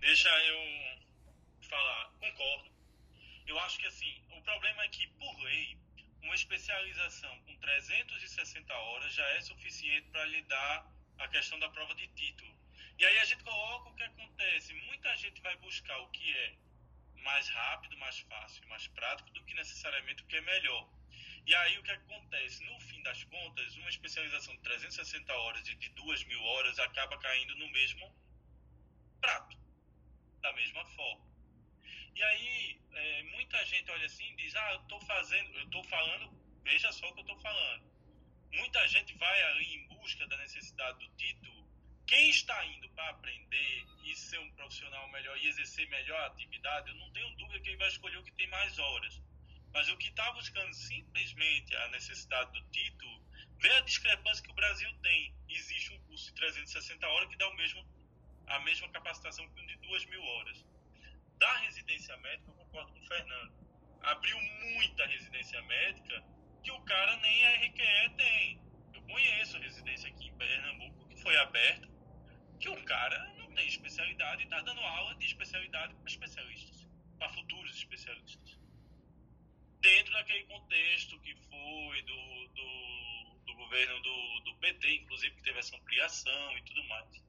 Deixa eu falar. Concordo. Eu acho que assim, o problema é que, por lei, uma especialização com 360 horas já é suficiente para lhe dar a questão da prova de título. E aí a gente coloca o que acontece. Muita gente vai buscar o que é mais rápido, mais fácil, mais prático do que necessariamente o que é melhor. E aí o que acontece? No fim das contas, uma especialização de 360 horas e de 2 mil horas acaba caindo no mesmo prato, da mesma forma. E aí, é, muita gente olha assim e diz: Ah, eu estou fazendo, eu estou falando, veja só o que eu estou falando. Muita gente vai ali em busca da necessidade do título. Quem está indo para aprender e ser um profissional melhor e exercer melhor a atividade, eu não tenho dúvida que ele vai escolher o que tem mais horas. Mas o que está buscando simplesmente a necessidade do título, vê a discrepância que o Brasil tem. Existe um curso de 360 horas que dá o mesmo, a mesma capacitação que um de 2 mil horas da residência médica, eu concordo com o Fernando. Abriu muita residência médica que o cara nem a RQE tem. Eu conheço residência aqui em Pernambuco que foi aberta, que o cara não tem especialidade e está dando aula de especialidade para especialistas, para futuros especialistas. Dentro daquele contexto que foi do, do, do governo do, do PT, inclusive, que teve essa ampliação e tudo mais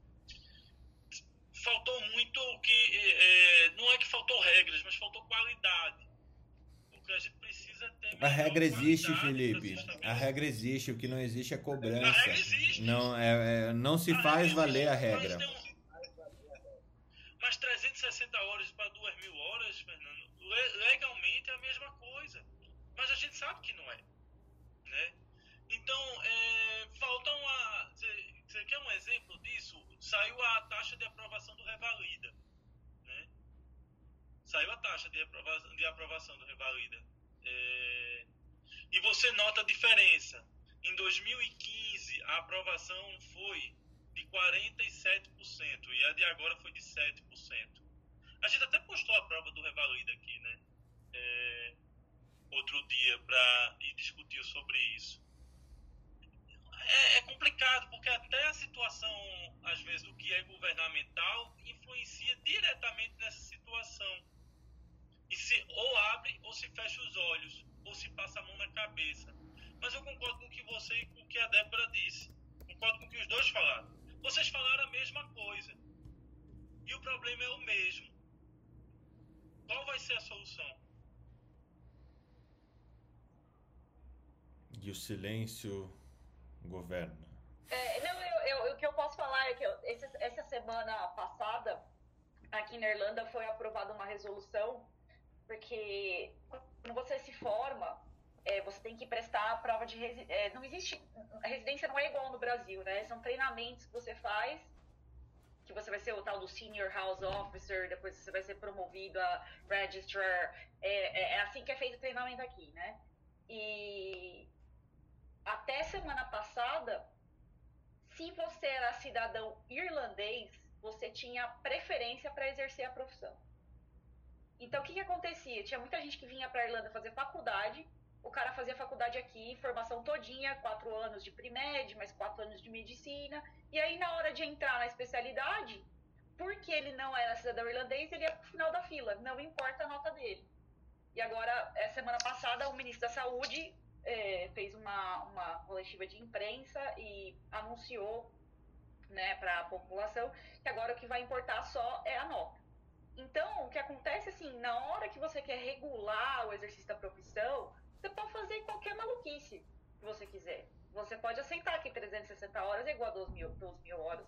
faltou muito que é, não é que faltou regras, mas faltou qualidade. Porque a gente. A regra existe, Felipe. A regra existe. O que não existe é cobrança. A. Não, é, é não se a faz valer a regra. Mas, mas 360 horas para 2 mil horas, Fernando, legalmente é a mesma coisa. Mas a gente sabe que não é. Né? Então, é, falta uma. Você quer um exemplo disso? Saiu a taxa de aprovação do Revalida. taxa de aprovação, de aprovação do Revalida. É, e você nota a diferença. Em 2015, a aprovação foi de 47% e a de agora foi de 7%. A gente até postou a prova do Revalida aqui, né? É, outro dia para e discutir sobre isso. É, é, complicado porque até a situação, às vezes, do que é governamental influencia diretamente nessa situação. Se ou abre ou se fecha os olhos, ou se passa a mão na cabeça. Mas eu concordo com o que você e com o que a Débora disse. Concordo com o que os dois falaram. Vocês falaram a mesma coisa. E o problema é o mesmo. Qual vai ser a solução? E o silêncio governa. É, não, eu, eu, o que eu posso falar é que eu, esse, essa semana passada, aqui na Irlanda, foi aprovada uma resolução, porque quando você se forma, é, você tem que prestar a prova de. É, não existe. Residência não é igual no Brasil, né? São treinamentos que você faz, que você vai ser o tal do Senior House Officer, depois você vai ser promovido a Registrar. É, é, é assim que é feito o treinamento aqui, né? E até semana passada, se você era cidadão irlandês, você tinha preferência para exercer a profissão. Então, o que, que acontecia? Tinha muita gente que vinha para a Irlanda fazer faculdade, o cara fazia faculdade aqui, formação todinha, quatro anos de primed, mais quatro anos de medicina, e aí na hora de entrar na especialidade, porque ele não era cidadão irlandês, ele ia pro final da fila, não importa a nota dele. E agora, semana passada, o ministro da Saúde é, fez uma, uma coletiva de imprensa e anunciou né, para a população que agora o que vai importar só é a nota. Então, o que acontece assim, na hora que você quer regular o exercício da profissão, você pode fazer qualquer maluquice que você quiser. Você pode aceitar que 360 horas é igual a 12 mil, 12 mil horas.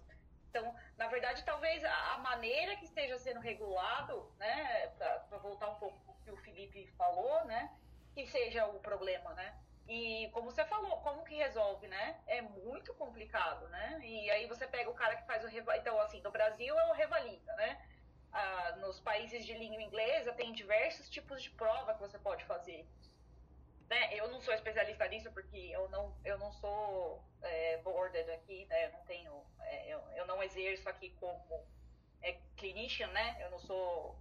Então, na verdade, talvez a, maneira que esteja sendo regulado, né, para voltar um pouco o que o Felipe falou, né, que seja o problema, né? E como você falou, como que resolve, né? É muito complicado, né? E aí você pega o cara que faz o revalida. Então, assim, no Brasil é o revalida, né? Ah, nos países de língua inglesa tem diversos tipos de prova que você pode fazer. Né? Eu não sou especialista nisso porque eu não, eu não sou é, boarded aqui, né? Eu não tenho, é, eu, eu não exerço aqui como é, clinician, né? Eu não sou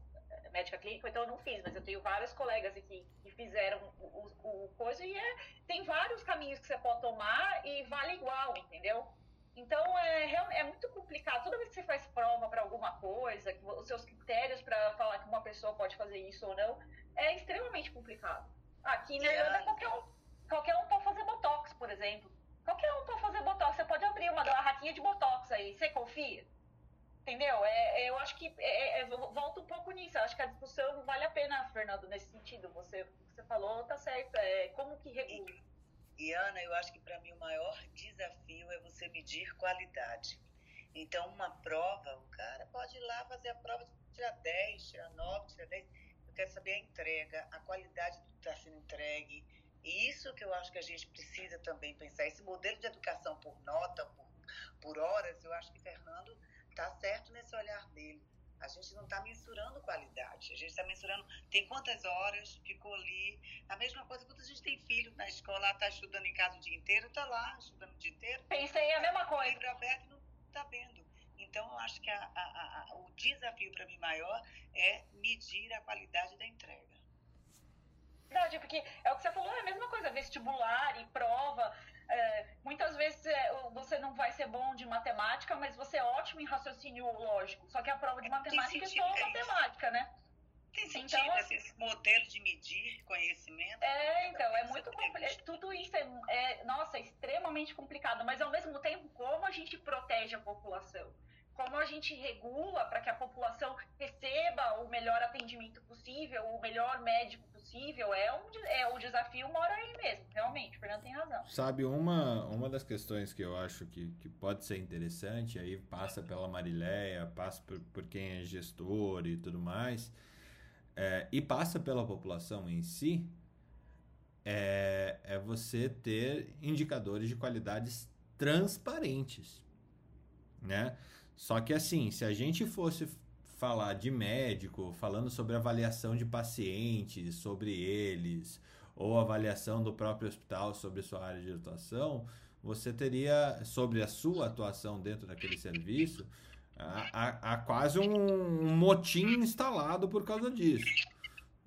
médica clínica, então eu não fiz, mas eu tenho vários colegas aqui que fizeram o, o, o coisa e é, tem vários caminhos que você pode tomar e vale igual, entendeu? Então é, é muito complicado. Toda vez que você faz prova para alguma coisa, os seus critérios para falar que uma pessoa pode fazer isso ou não, é extremamente complicado. Aqui na Irlanda, qualquer um, qualquer um pode fazer botox, por exemplo. Qualquer um pode fazer botox. Você pode abrir uma barraquinha de botox aí. Você confia? Entendeu? É, é, eu acho que é, é, volta um pouco nisso. Eu acho que a discussão vale a pena, Fernando, nesse sentido. Você, você falou, tá certo. É, como que regula? E, Ana, eu acho que para mim o maior desafio é você medir qualidade. Então, uma prova, o cara pode ir lá fazer a prova, tirar 10, tirar 9, tirar 10. Eu quero saber a entrega, a qualidade do que está sendo entregue. E isso que eu acho que a gente precisa também pensar. Esse modelo de educação por nota, por, por horas, eu acho que Fernando está certo nesse olhar dele. A gente não está mensurando qualidade. A gente está mensurando tem quantas horas, ficou ali. A mesma coisa quando a gente tem filho na escola, está estudando em casa o dia inteiro, está lá estudando o dia inteiro. Pensei a mesma coisa. Livro aberto não está vendo. Então, eu acho que a, a, a, o desafio para mim maior é medir a qualidade da entrega. Verdade, porque é o que você falou, é a mesma coisa, vestibular e prova. É, muitas vezes é, você não vai ser bom de matemática, mas você é ótimo em raciocínio lógico. Só que a prova de matemática é só é matemática, né? Tem sentido então, esse modelo de medir conhecimento? É, então, é muito complexo. Tudo isso é, é, nossa, é extremamente complicado, mas ao mesmo tempo, como a gente protege a população? Como a gente regula para que a população receba o melhor atendimento possível, o melhor médico possível, é, um, é o desafio mora aí mesmo, realmente, o Fernando tem razão. Sabe, uma, uma das questões que eu acho que, que pode ser interessante, aí passa pela Marileia, passa por, por quem é gestor e tudo mais, é, e passa pela população em si, é, é você ter indicadores de qualidades transparentes, né? Só que assim, se a gente fosse falar de médico, falando sobre avaliação de pacientes, sobre eles, ou avaliação do próprio hospital sobre sua área de atuação, você teria, sobre a sua atuação dentro daquele serviço, há, há quase um, motim instalado por causa disso,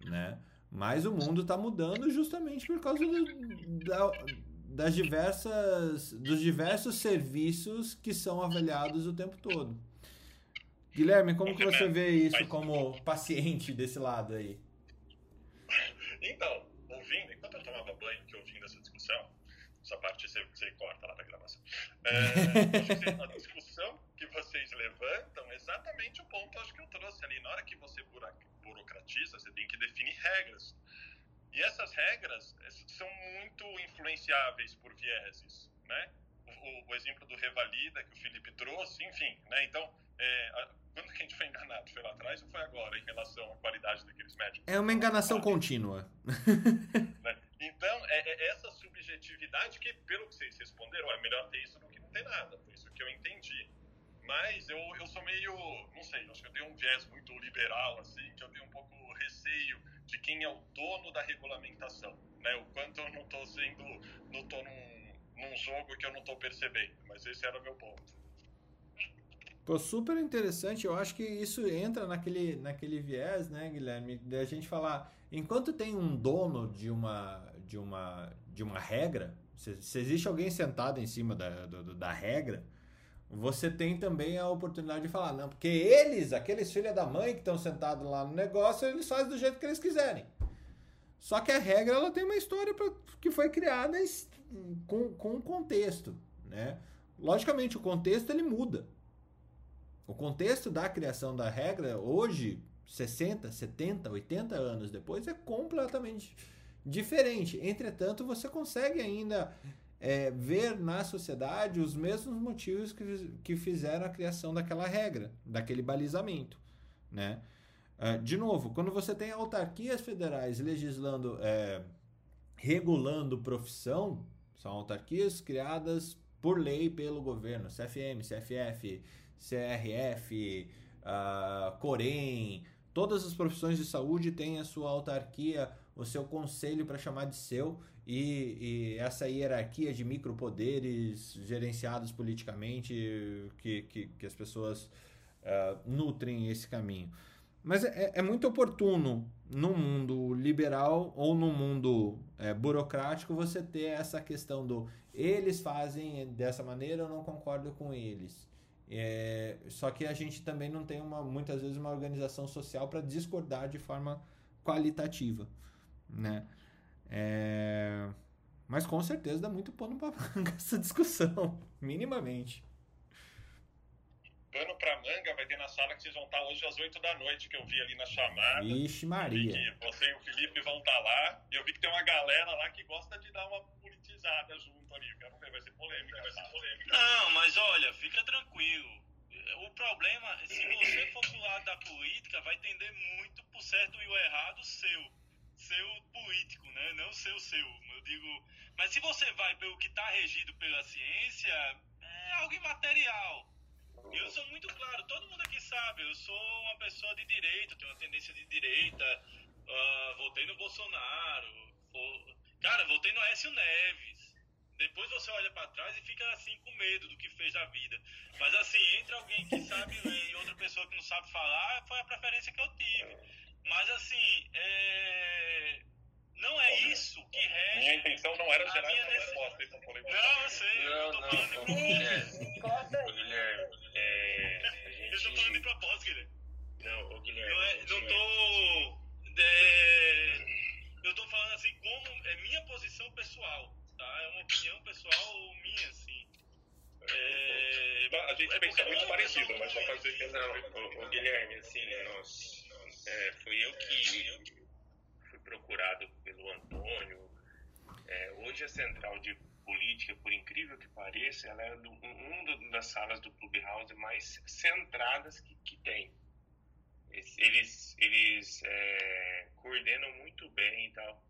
né? Mas o mundo está mudando justamente por causa do, da, das diversas, dos diversos serviços que são avaliados o tempo todo. Guilherme, como que você vê isso como paciente desse lado aí? Então, ouvindo, enquanto eu tomava banho, que ouvindo essa discussão, essa parte você, você corta lá da gravação. É, a discussão que vocês levantam é exatamente o ponto acho que eu trouxe ali. Na hora que você burocratiza, você tem que definir regras. E essas regras são muito influenciáveis por vieses, né? O, o, exemplo do Revalida que o Felipe trouxe, enfim, né? Então, é, a, quando que a gente foi enganado? Foi lá atrás ou foi agora em relação à qualidade daqueles médicos? É uma enganação contínua. Né? Então, é, é, essa subjetividade que, pelo que vocês responderam, é melhor ter isso do que não ter nada. Foi isso que eu entendi. Mas eu, eu sou meio, não sei, acho que eu tenho um viés muito liberal, assim, que eu tenho um pouco receio de quem é o dono da regulamentação, né? O quanto eu não estou sendo, não estou num, num jogo que eu não estou percebendo. Mas esse era o meu ponto. Pô, super interessante. Eu acho que isso entra naquele, naquele viés, né, Guilherme, da gente falar, enquanto tem um dono de uma, de uma, de uma regra, se, se existe alguém sentado em cima da, do, da regra, você tem também a oportunidade de falar, não, porque eles, aqueles filhos da mãe que estão sentados lá no negócio, eles fazem do jeito que eles quiserem. Só que a regra ela tem uma história pra, que foi criada com, com um contexto, né? Logicamente, o contexto ele muda. O contexto da criação da regra, hoje, 60, 70, 80 anos depois, é completamente diferente. Entretanto, você consegue ainda é, ver na sociedade os mesmos motivos que, que fizeram a criação daquela regra, daquele balizamento, né? Uh, de novo, quando você tem autarquias federais legislando, é, regulando profissão, são autarquias criadas por lei pelo governo, CFM, CFF, CRF, uh, Corém, todas as profissões de saúde têm a sua autarquia, o seu conselho para chamar de seu, e, e, essa hierarquia de micropoderes gerenciados politicamente que, que, que as pessoas uh, nutrem esse caminho. Mas é, é, muito oportuno no mundo liberal ou no mundo é, burocrático você ter essa questão do eles fazem dessa maneira, eu não concordo com eles. É, só que a gente também não tem uma, muitas vezes uma organização social para discordar de forma qualitativa, né? É... Mas com certeza dá muito pano pra manga essa discussão, minimamente. Pano pra manga vai ter na sala que vocês vão estar hoje às 8 da noite, que eu vi ali na chamada. Ixi, Maria. que você e o Felipe vão estar lá. E eu vi que tem uma galera lá que gosta de dar uma politizada junto ali. Quero ver, vai ser polêmica, vai ser polêmica. Não, mas olha, fica tranquilo. O problema, se você for pro lado da política, vai tender muito pro certo e o errado seu seu político, né? Não seu seu. Eu digo, mas se você vai pelo que está regido pela ciência, é algo imaterial. Eu sou muito claro, todo mundo aqui sabe, eu sou uma pessoa de direita, tenho uma tendência de direita, uh, votei no Bolsonaro, cara, votei no Écio Neves. Depois você olha para trás e fica assim com medo do que fez da vida. Mas assim, entre alguém que sabe ler e outra pessoa que não sabe falar, foi a preferência que eu tive. Mas assim, é... não é isso que rege. Minha intenção não era gerar essa resposta. Então não, eu sei, eu tô falando de propósito. Guilherme, é, Eu tô falando de propósito, Guilherme. Não, ô Guilherme. Não, é, não tô. É, eu tô falando assim como é minha posição pessoal, tá? É uma opinião pessoal minha, assim. É, a gente é pensa muito parecido, mas só fazer que não, o, o Guilherme, assim, nós é, fui eu que fui procurado pelo Antônio. É, hoje a central de política, por incrível que pareça, ela é do, uma das salas do Clubhouse mais centradas que, que tem. Eles, eles é, coordenam muito bem e tal.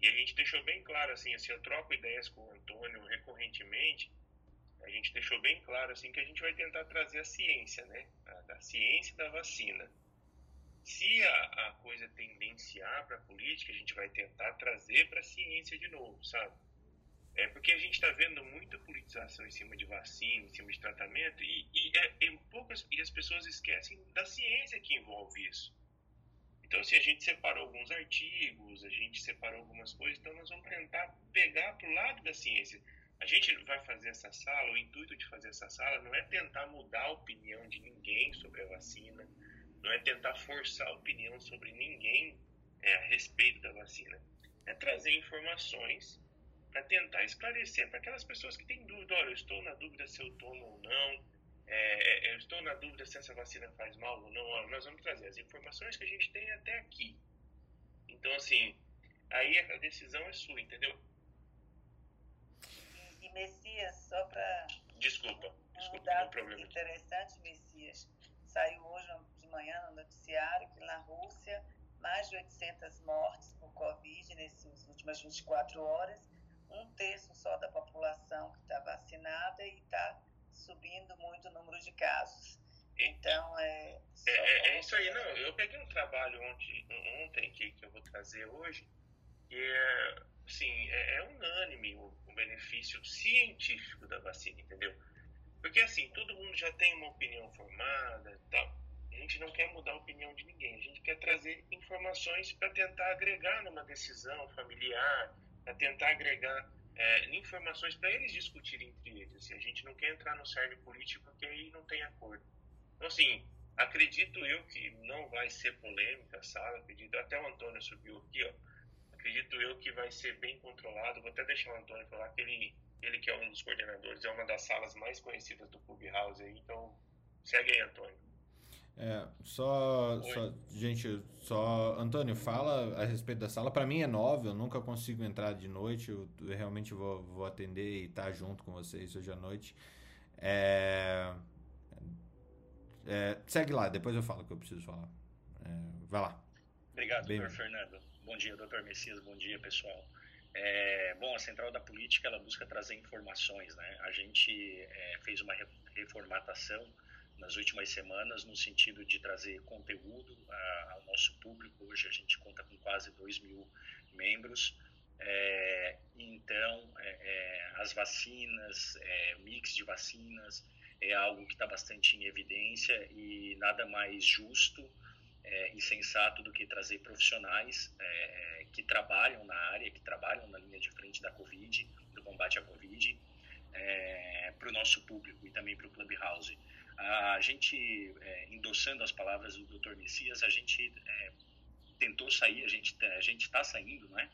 E a gente deixou bem claro, assim, assim, eu troco ideias com o Antônio recorrentemente, a gente deixou bem claro, assim, que a gente vai tentar trazer a ciência, né? A, a ciência da vacina Se a, a coisa tendenciar para a política, a gente vai tentar trazer para a ciência de novo, sabe? É porque a gente está vendo muita politização em cima de vacina, em cima de tratamento, e, e, é, é poucas, e as pessoas esquecem da ciência que envolve isso. Então, se a gente separou alguns artigos, a gente separou algumas coisas, então nós vamos tentar pegar para o lado da ciência. A gente vai fazer essa sala, o intuito de fazer essa sala não é tentar mudar a opinião de ninguém sobre a vacina, não é tentar forçar a opinião sobre ninguém é, a respeito da vacina. É trazer informações para tentar esclarecer para aquelas pessoas que têm dúvida. Olha, eu estou na dúvida se eu tomo ou não, é, é, eu estou na dúvida se essa vacina faz mal ou não. Olha, nós vamos trazer as informações que a gente tem até aqui. Então, assim, aí a decisão é sua, entendeu? E, e Messias, só para. Desculpa, desculpa, um dado problema. interessante, Messias. Saiu hoje de manhã no noticiário que na Rússia mais de 800 mortes por Covid nessas últimas 24 horas um terço só da população que está vacinada e está subindo muito o número de casos. Então, é. É, é, é, isso aí, não. Eu peguei um trabalho ontem, ontem que, que eu vou trazer hoje, e é, assim, é, é unânime o, o, benefício científico da vacina, entendeu? Porque, assim, todo mundo já tem uma opinião formada tal. A gente não quer mudar a opinião de ninguém, a gente quer trazer informações para tentar agregar numa decisão familiar, a tentar agregar é, informações para eles discutirem entre eles. Assim, a gente não quer entrar no cerne político porque aí não tem acordo. Então, assim, acredito eu que não vai ser polêmica a sala, acredito, até o Antônio subiu aqui, ó, acredito eu que vai ser bem controlado, vou até deixar o Antônio falar que ele, ele que é um dos coordenadores, é uma das salas mais conhecidas do Clubhouse aí, então segue aí, Antônio. É, só, só, gente, só Antônio, fala a respeito da sala. Para mim é nova, eu nunca consigo entrar de noite. Eu, eu realmente vou, vou atender e estar tá junto com vocês hoje à noite. É, é, segue lá, depois eu falo o que eu preciso falar. É, vai lá. Obrigado, Bem... doutor Fernando. Bom dia, doutor Messias. Bom dia, pessoal. É, bom, a Central da Política ela busca trazer informações, né? A gente é, fez uma reformatação nas últimas semanas no sentido de trazer conteúdo ao nosso público. Hoje a gente conta com quase 2 mil membros. É, então, é, é, as vacinas, é, mix de vacinas, é algo que está bastante em evidência e nada mais justo é, e sensato do que trazer profissionais é, que trabalham na área, que trabalham na linha de frente da Covid, do combate à Covid, para o nosso público e também para o Clubhouse. A gente, é, endossando as palavras do Dr. Messias, a gente é, tentou sair, a gente a gente está saindo, né?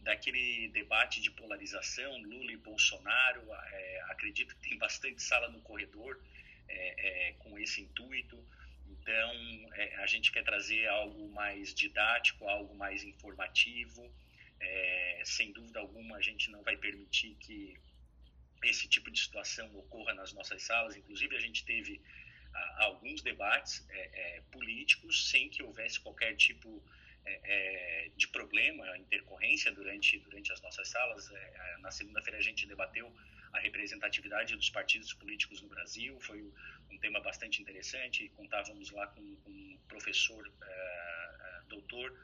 Daquele debate de polarização, Lula e Bolsonaro. É, acredito que tem bastante sala no corredor é, é, com esse intuito. Então, é, a gente quer trazer algo mais didático, algo mais informativo. sem dúvida alguma, a gente não vai permitir que esse tipo de situação ocorra nas nossas salas. Inclusive, a gente teve ah, alguns debates é, é, políticos sem que houvesse qualquer tipo é, é de problema, intercorrência durante, durante as nossas salas. É, é, na segunda-feira, a gente debateu a representatividade dos partidos políticos no Brasil. Foi um tema bastante interessante. Contávamos lá com, com um professor, doutor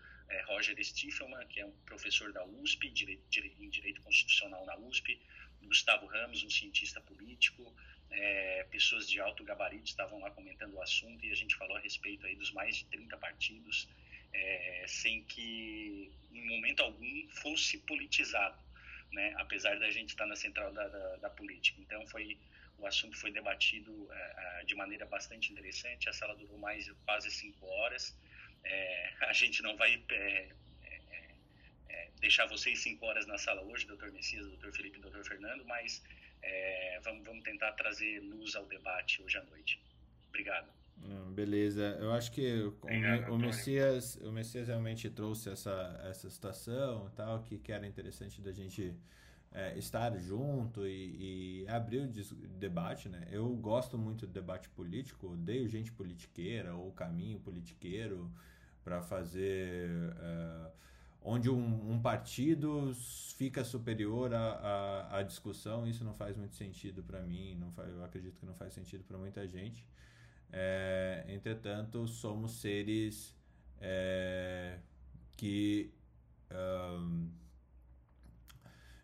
Roger Stiefelman, que é um professor da USP, em Direito Constitucional na USP Gustavo Ramos, um cientista político, é, pessoas de alto gabarito estavam lá comentando o assunto e a gente falou a respeito aí dos mais de 30 partidos, é, sem que em momento algum fosse politizado, né? apesar da gente estar na central da, da, da política. Então foi o assunto foi debatido é, é de maneira bastante interessante. A sala durou mais quase cinco horas. É, a gente não vai é, deixar vocês cinco horas na sala hoje, doutor Messias, doutor Felipe doutor Fernando, mas é, vamos, vamos tentar trazer luz ao debate hoje à noite. Obrigado. Beleza, eu acho que o, o, Messias, o Messias realmente trouxe essa, essa situação e tal, que, que era interessante da gente é, estar junto e, e abrir o debate, né? Eu gosto muito do debate político, odeio gente politiqueira ou caminho politiqueiro para fazer. Uh, onde um, um, partido fica superior à, discussão, isso não faz muito sentido para mim, não faz, eu acredito que não faz sentido para muita gente. É, entretanto, somos seres é, que um,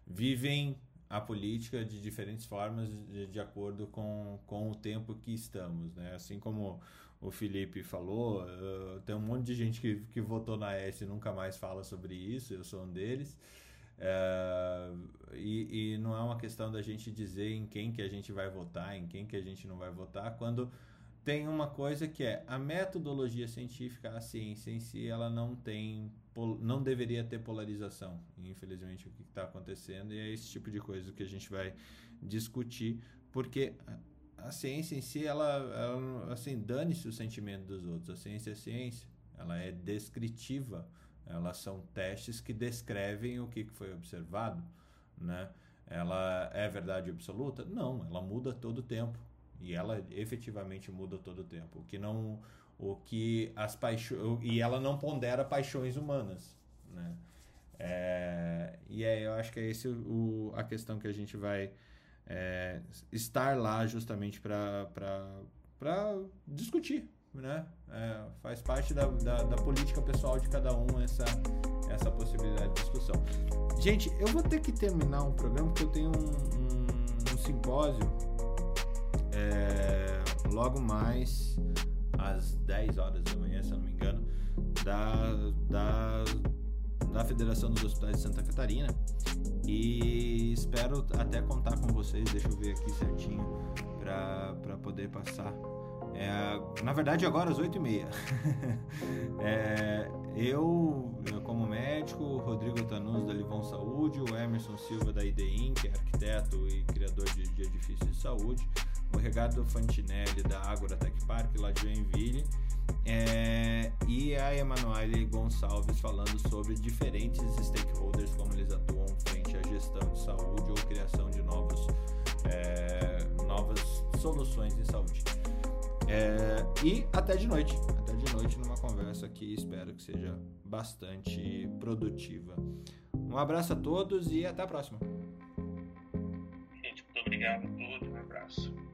vivem a política de diferentes formas de, de, acordo com, com o tempo que estamos, né? Assim como o Felipe falou, uh, tem um monte de gente que, que votou na S e nunca mais fala sobre isso, eu sou um deles. Uh, e, e não é uma questão da gente dizer em quem que a gente vai votar, em quem que a gente não vai votar, quando tem uma coisa que é a metodologia científica, a ciência em si, ela não tem, não deveria ter polarização. Infelizmente, o que está acontecendo e é esse tipo de coisa que a gente vai discutir, porque a, ciência em si, ela, ela assim, dane-se o sentimento dos outros. A ciência é ciência, ela é descritiva, elas são testes que descrevem o que foi observado, né? Ela é verdade absoluta? Não, ela muda todo o tempo e ela efetivamente muda todo o tempo. O que não o que as paixões e ela não pondera paixões humanas, né? É, e aí eu acho que é esse o, a questão que a gente vai é, estar lá justamente para discutir, né? É, faz parte da, da, da, política pessoal de cada um essa, essa possibilidade de discussão. Gente, eu vou ter que terminar o programa porque eu tenho um, um, um simpósio é, logo mais às 10 horas da manhã, se eu não me engano, da, da, da Federação dos Hospitais de Santa Catarina. E espero até contar com vocês, deixa eu ver aqui certinho para poder passar. É, na verdade, agora às 8h30. é, eu, como médico, Rodrigo Tanus da Livon Saúde, o Emerson Silva da IDEIN, que é arquiteto e criador de, de edifícios de saúde, o Regado Fantinelli da Agora Tech Park, lá de Joinville, é, e a Emanuele Gonçalves falando sobre diferentes stakeholders, como eles atuam frente à gestão de saúde ou criação de novos, é, novas soluções em saúde. É, e até de noite, até de noite numa conversa que espero que seja bastante produtiva. Um abraço a todos e até a próxima. Gente, muito obrigado a todos, um abraço.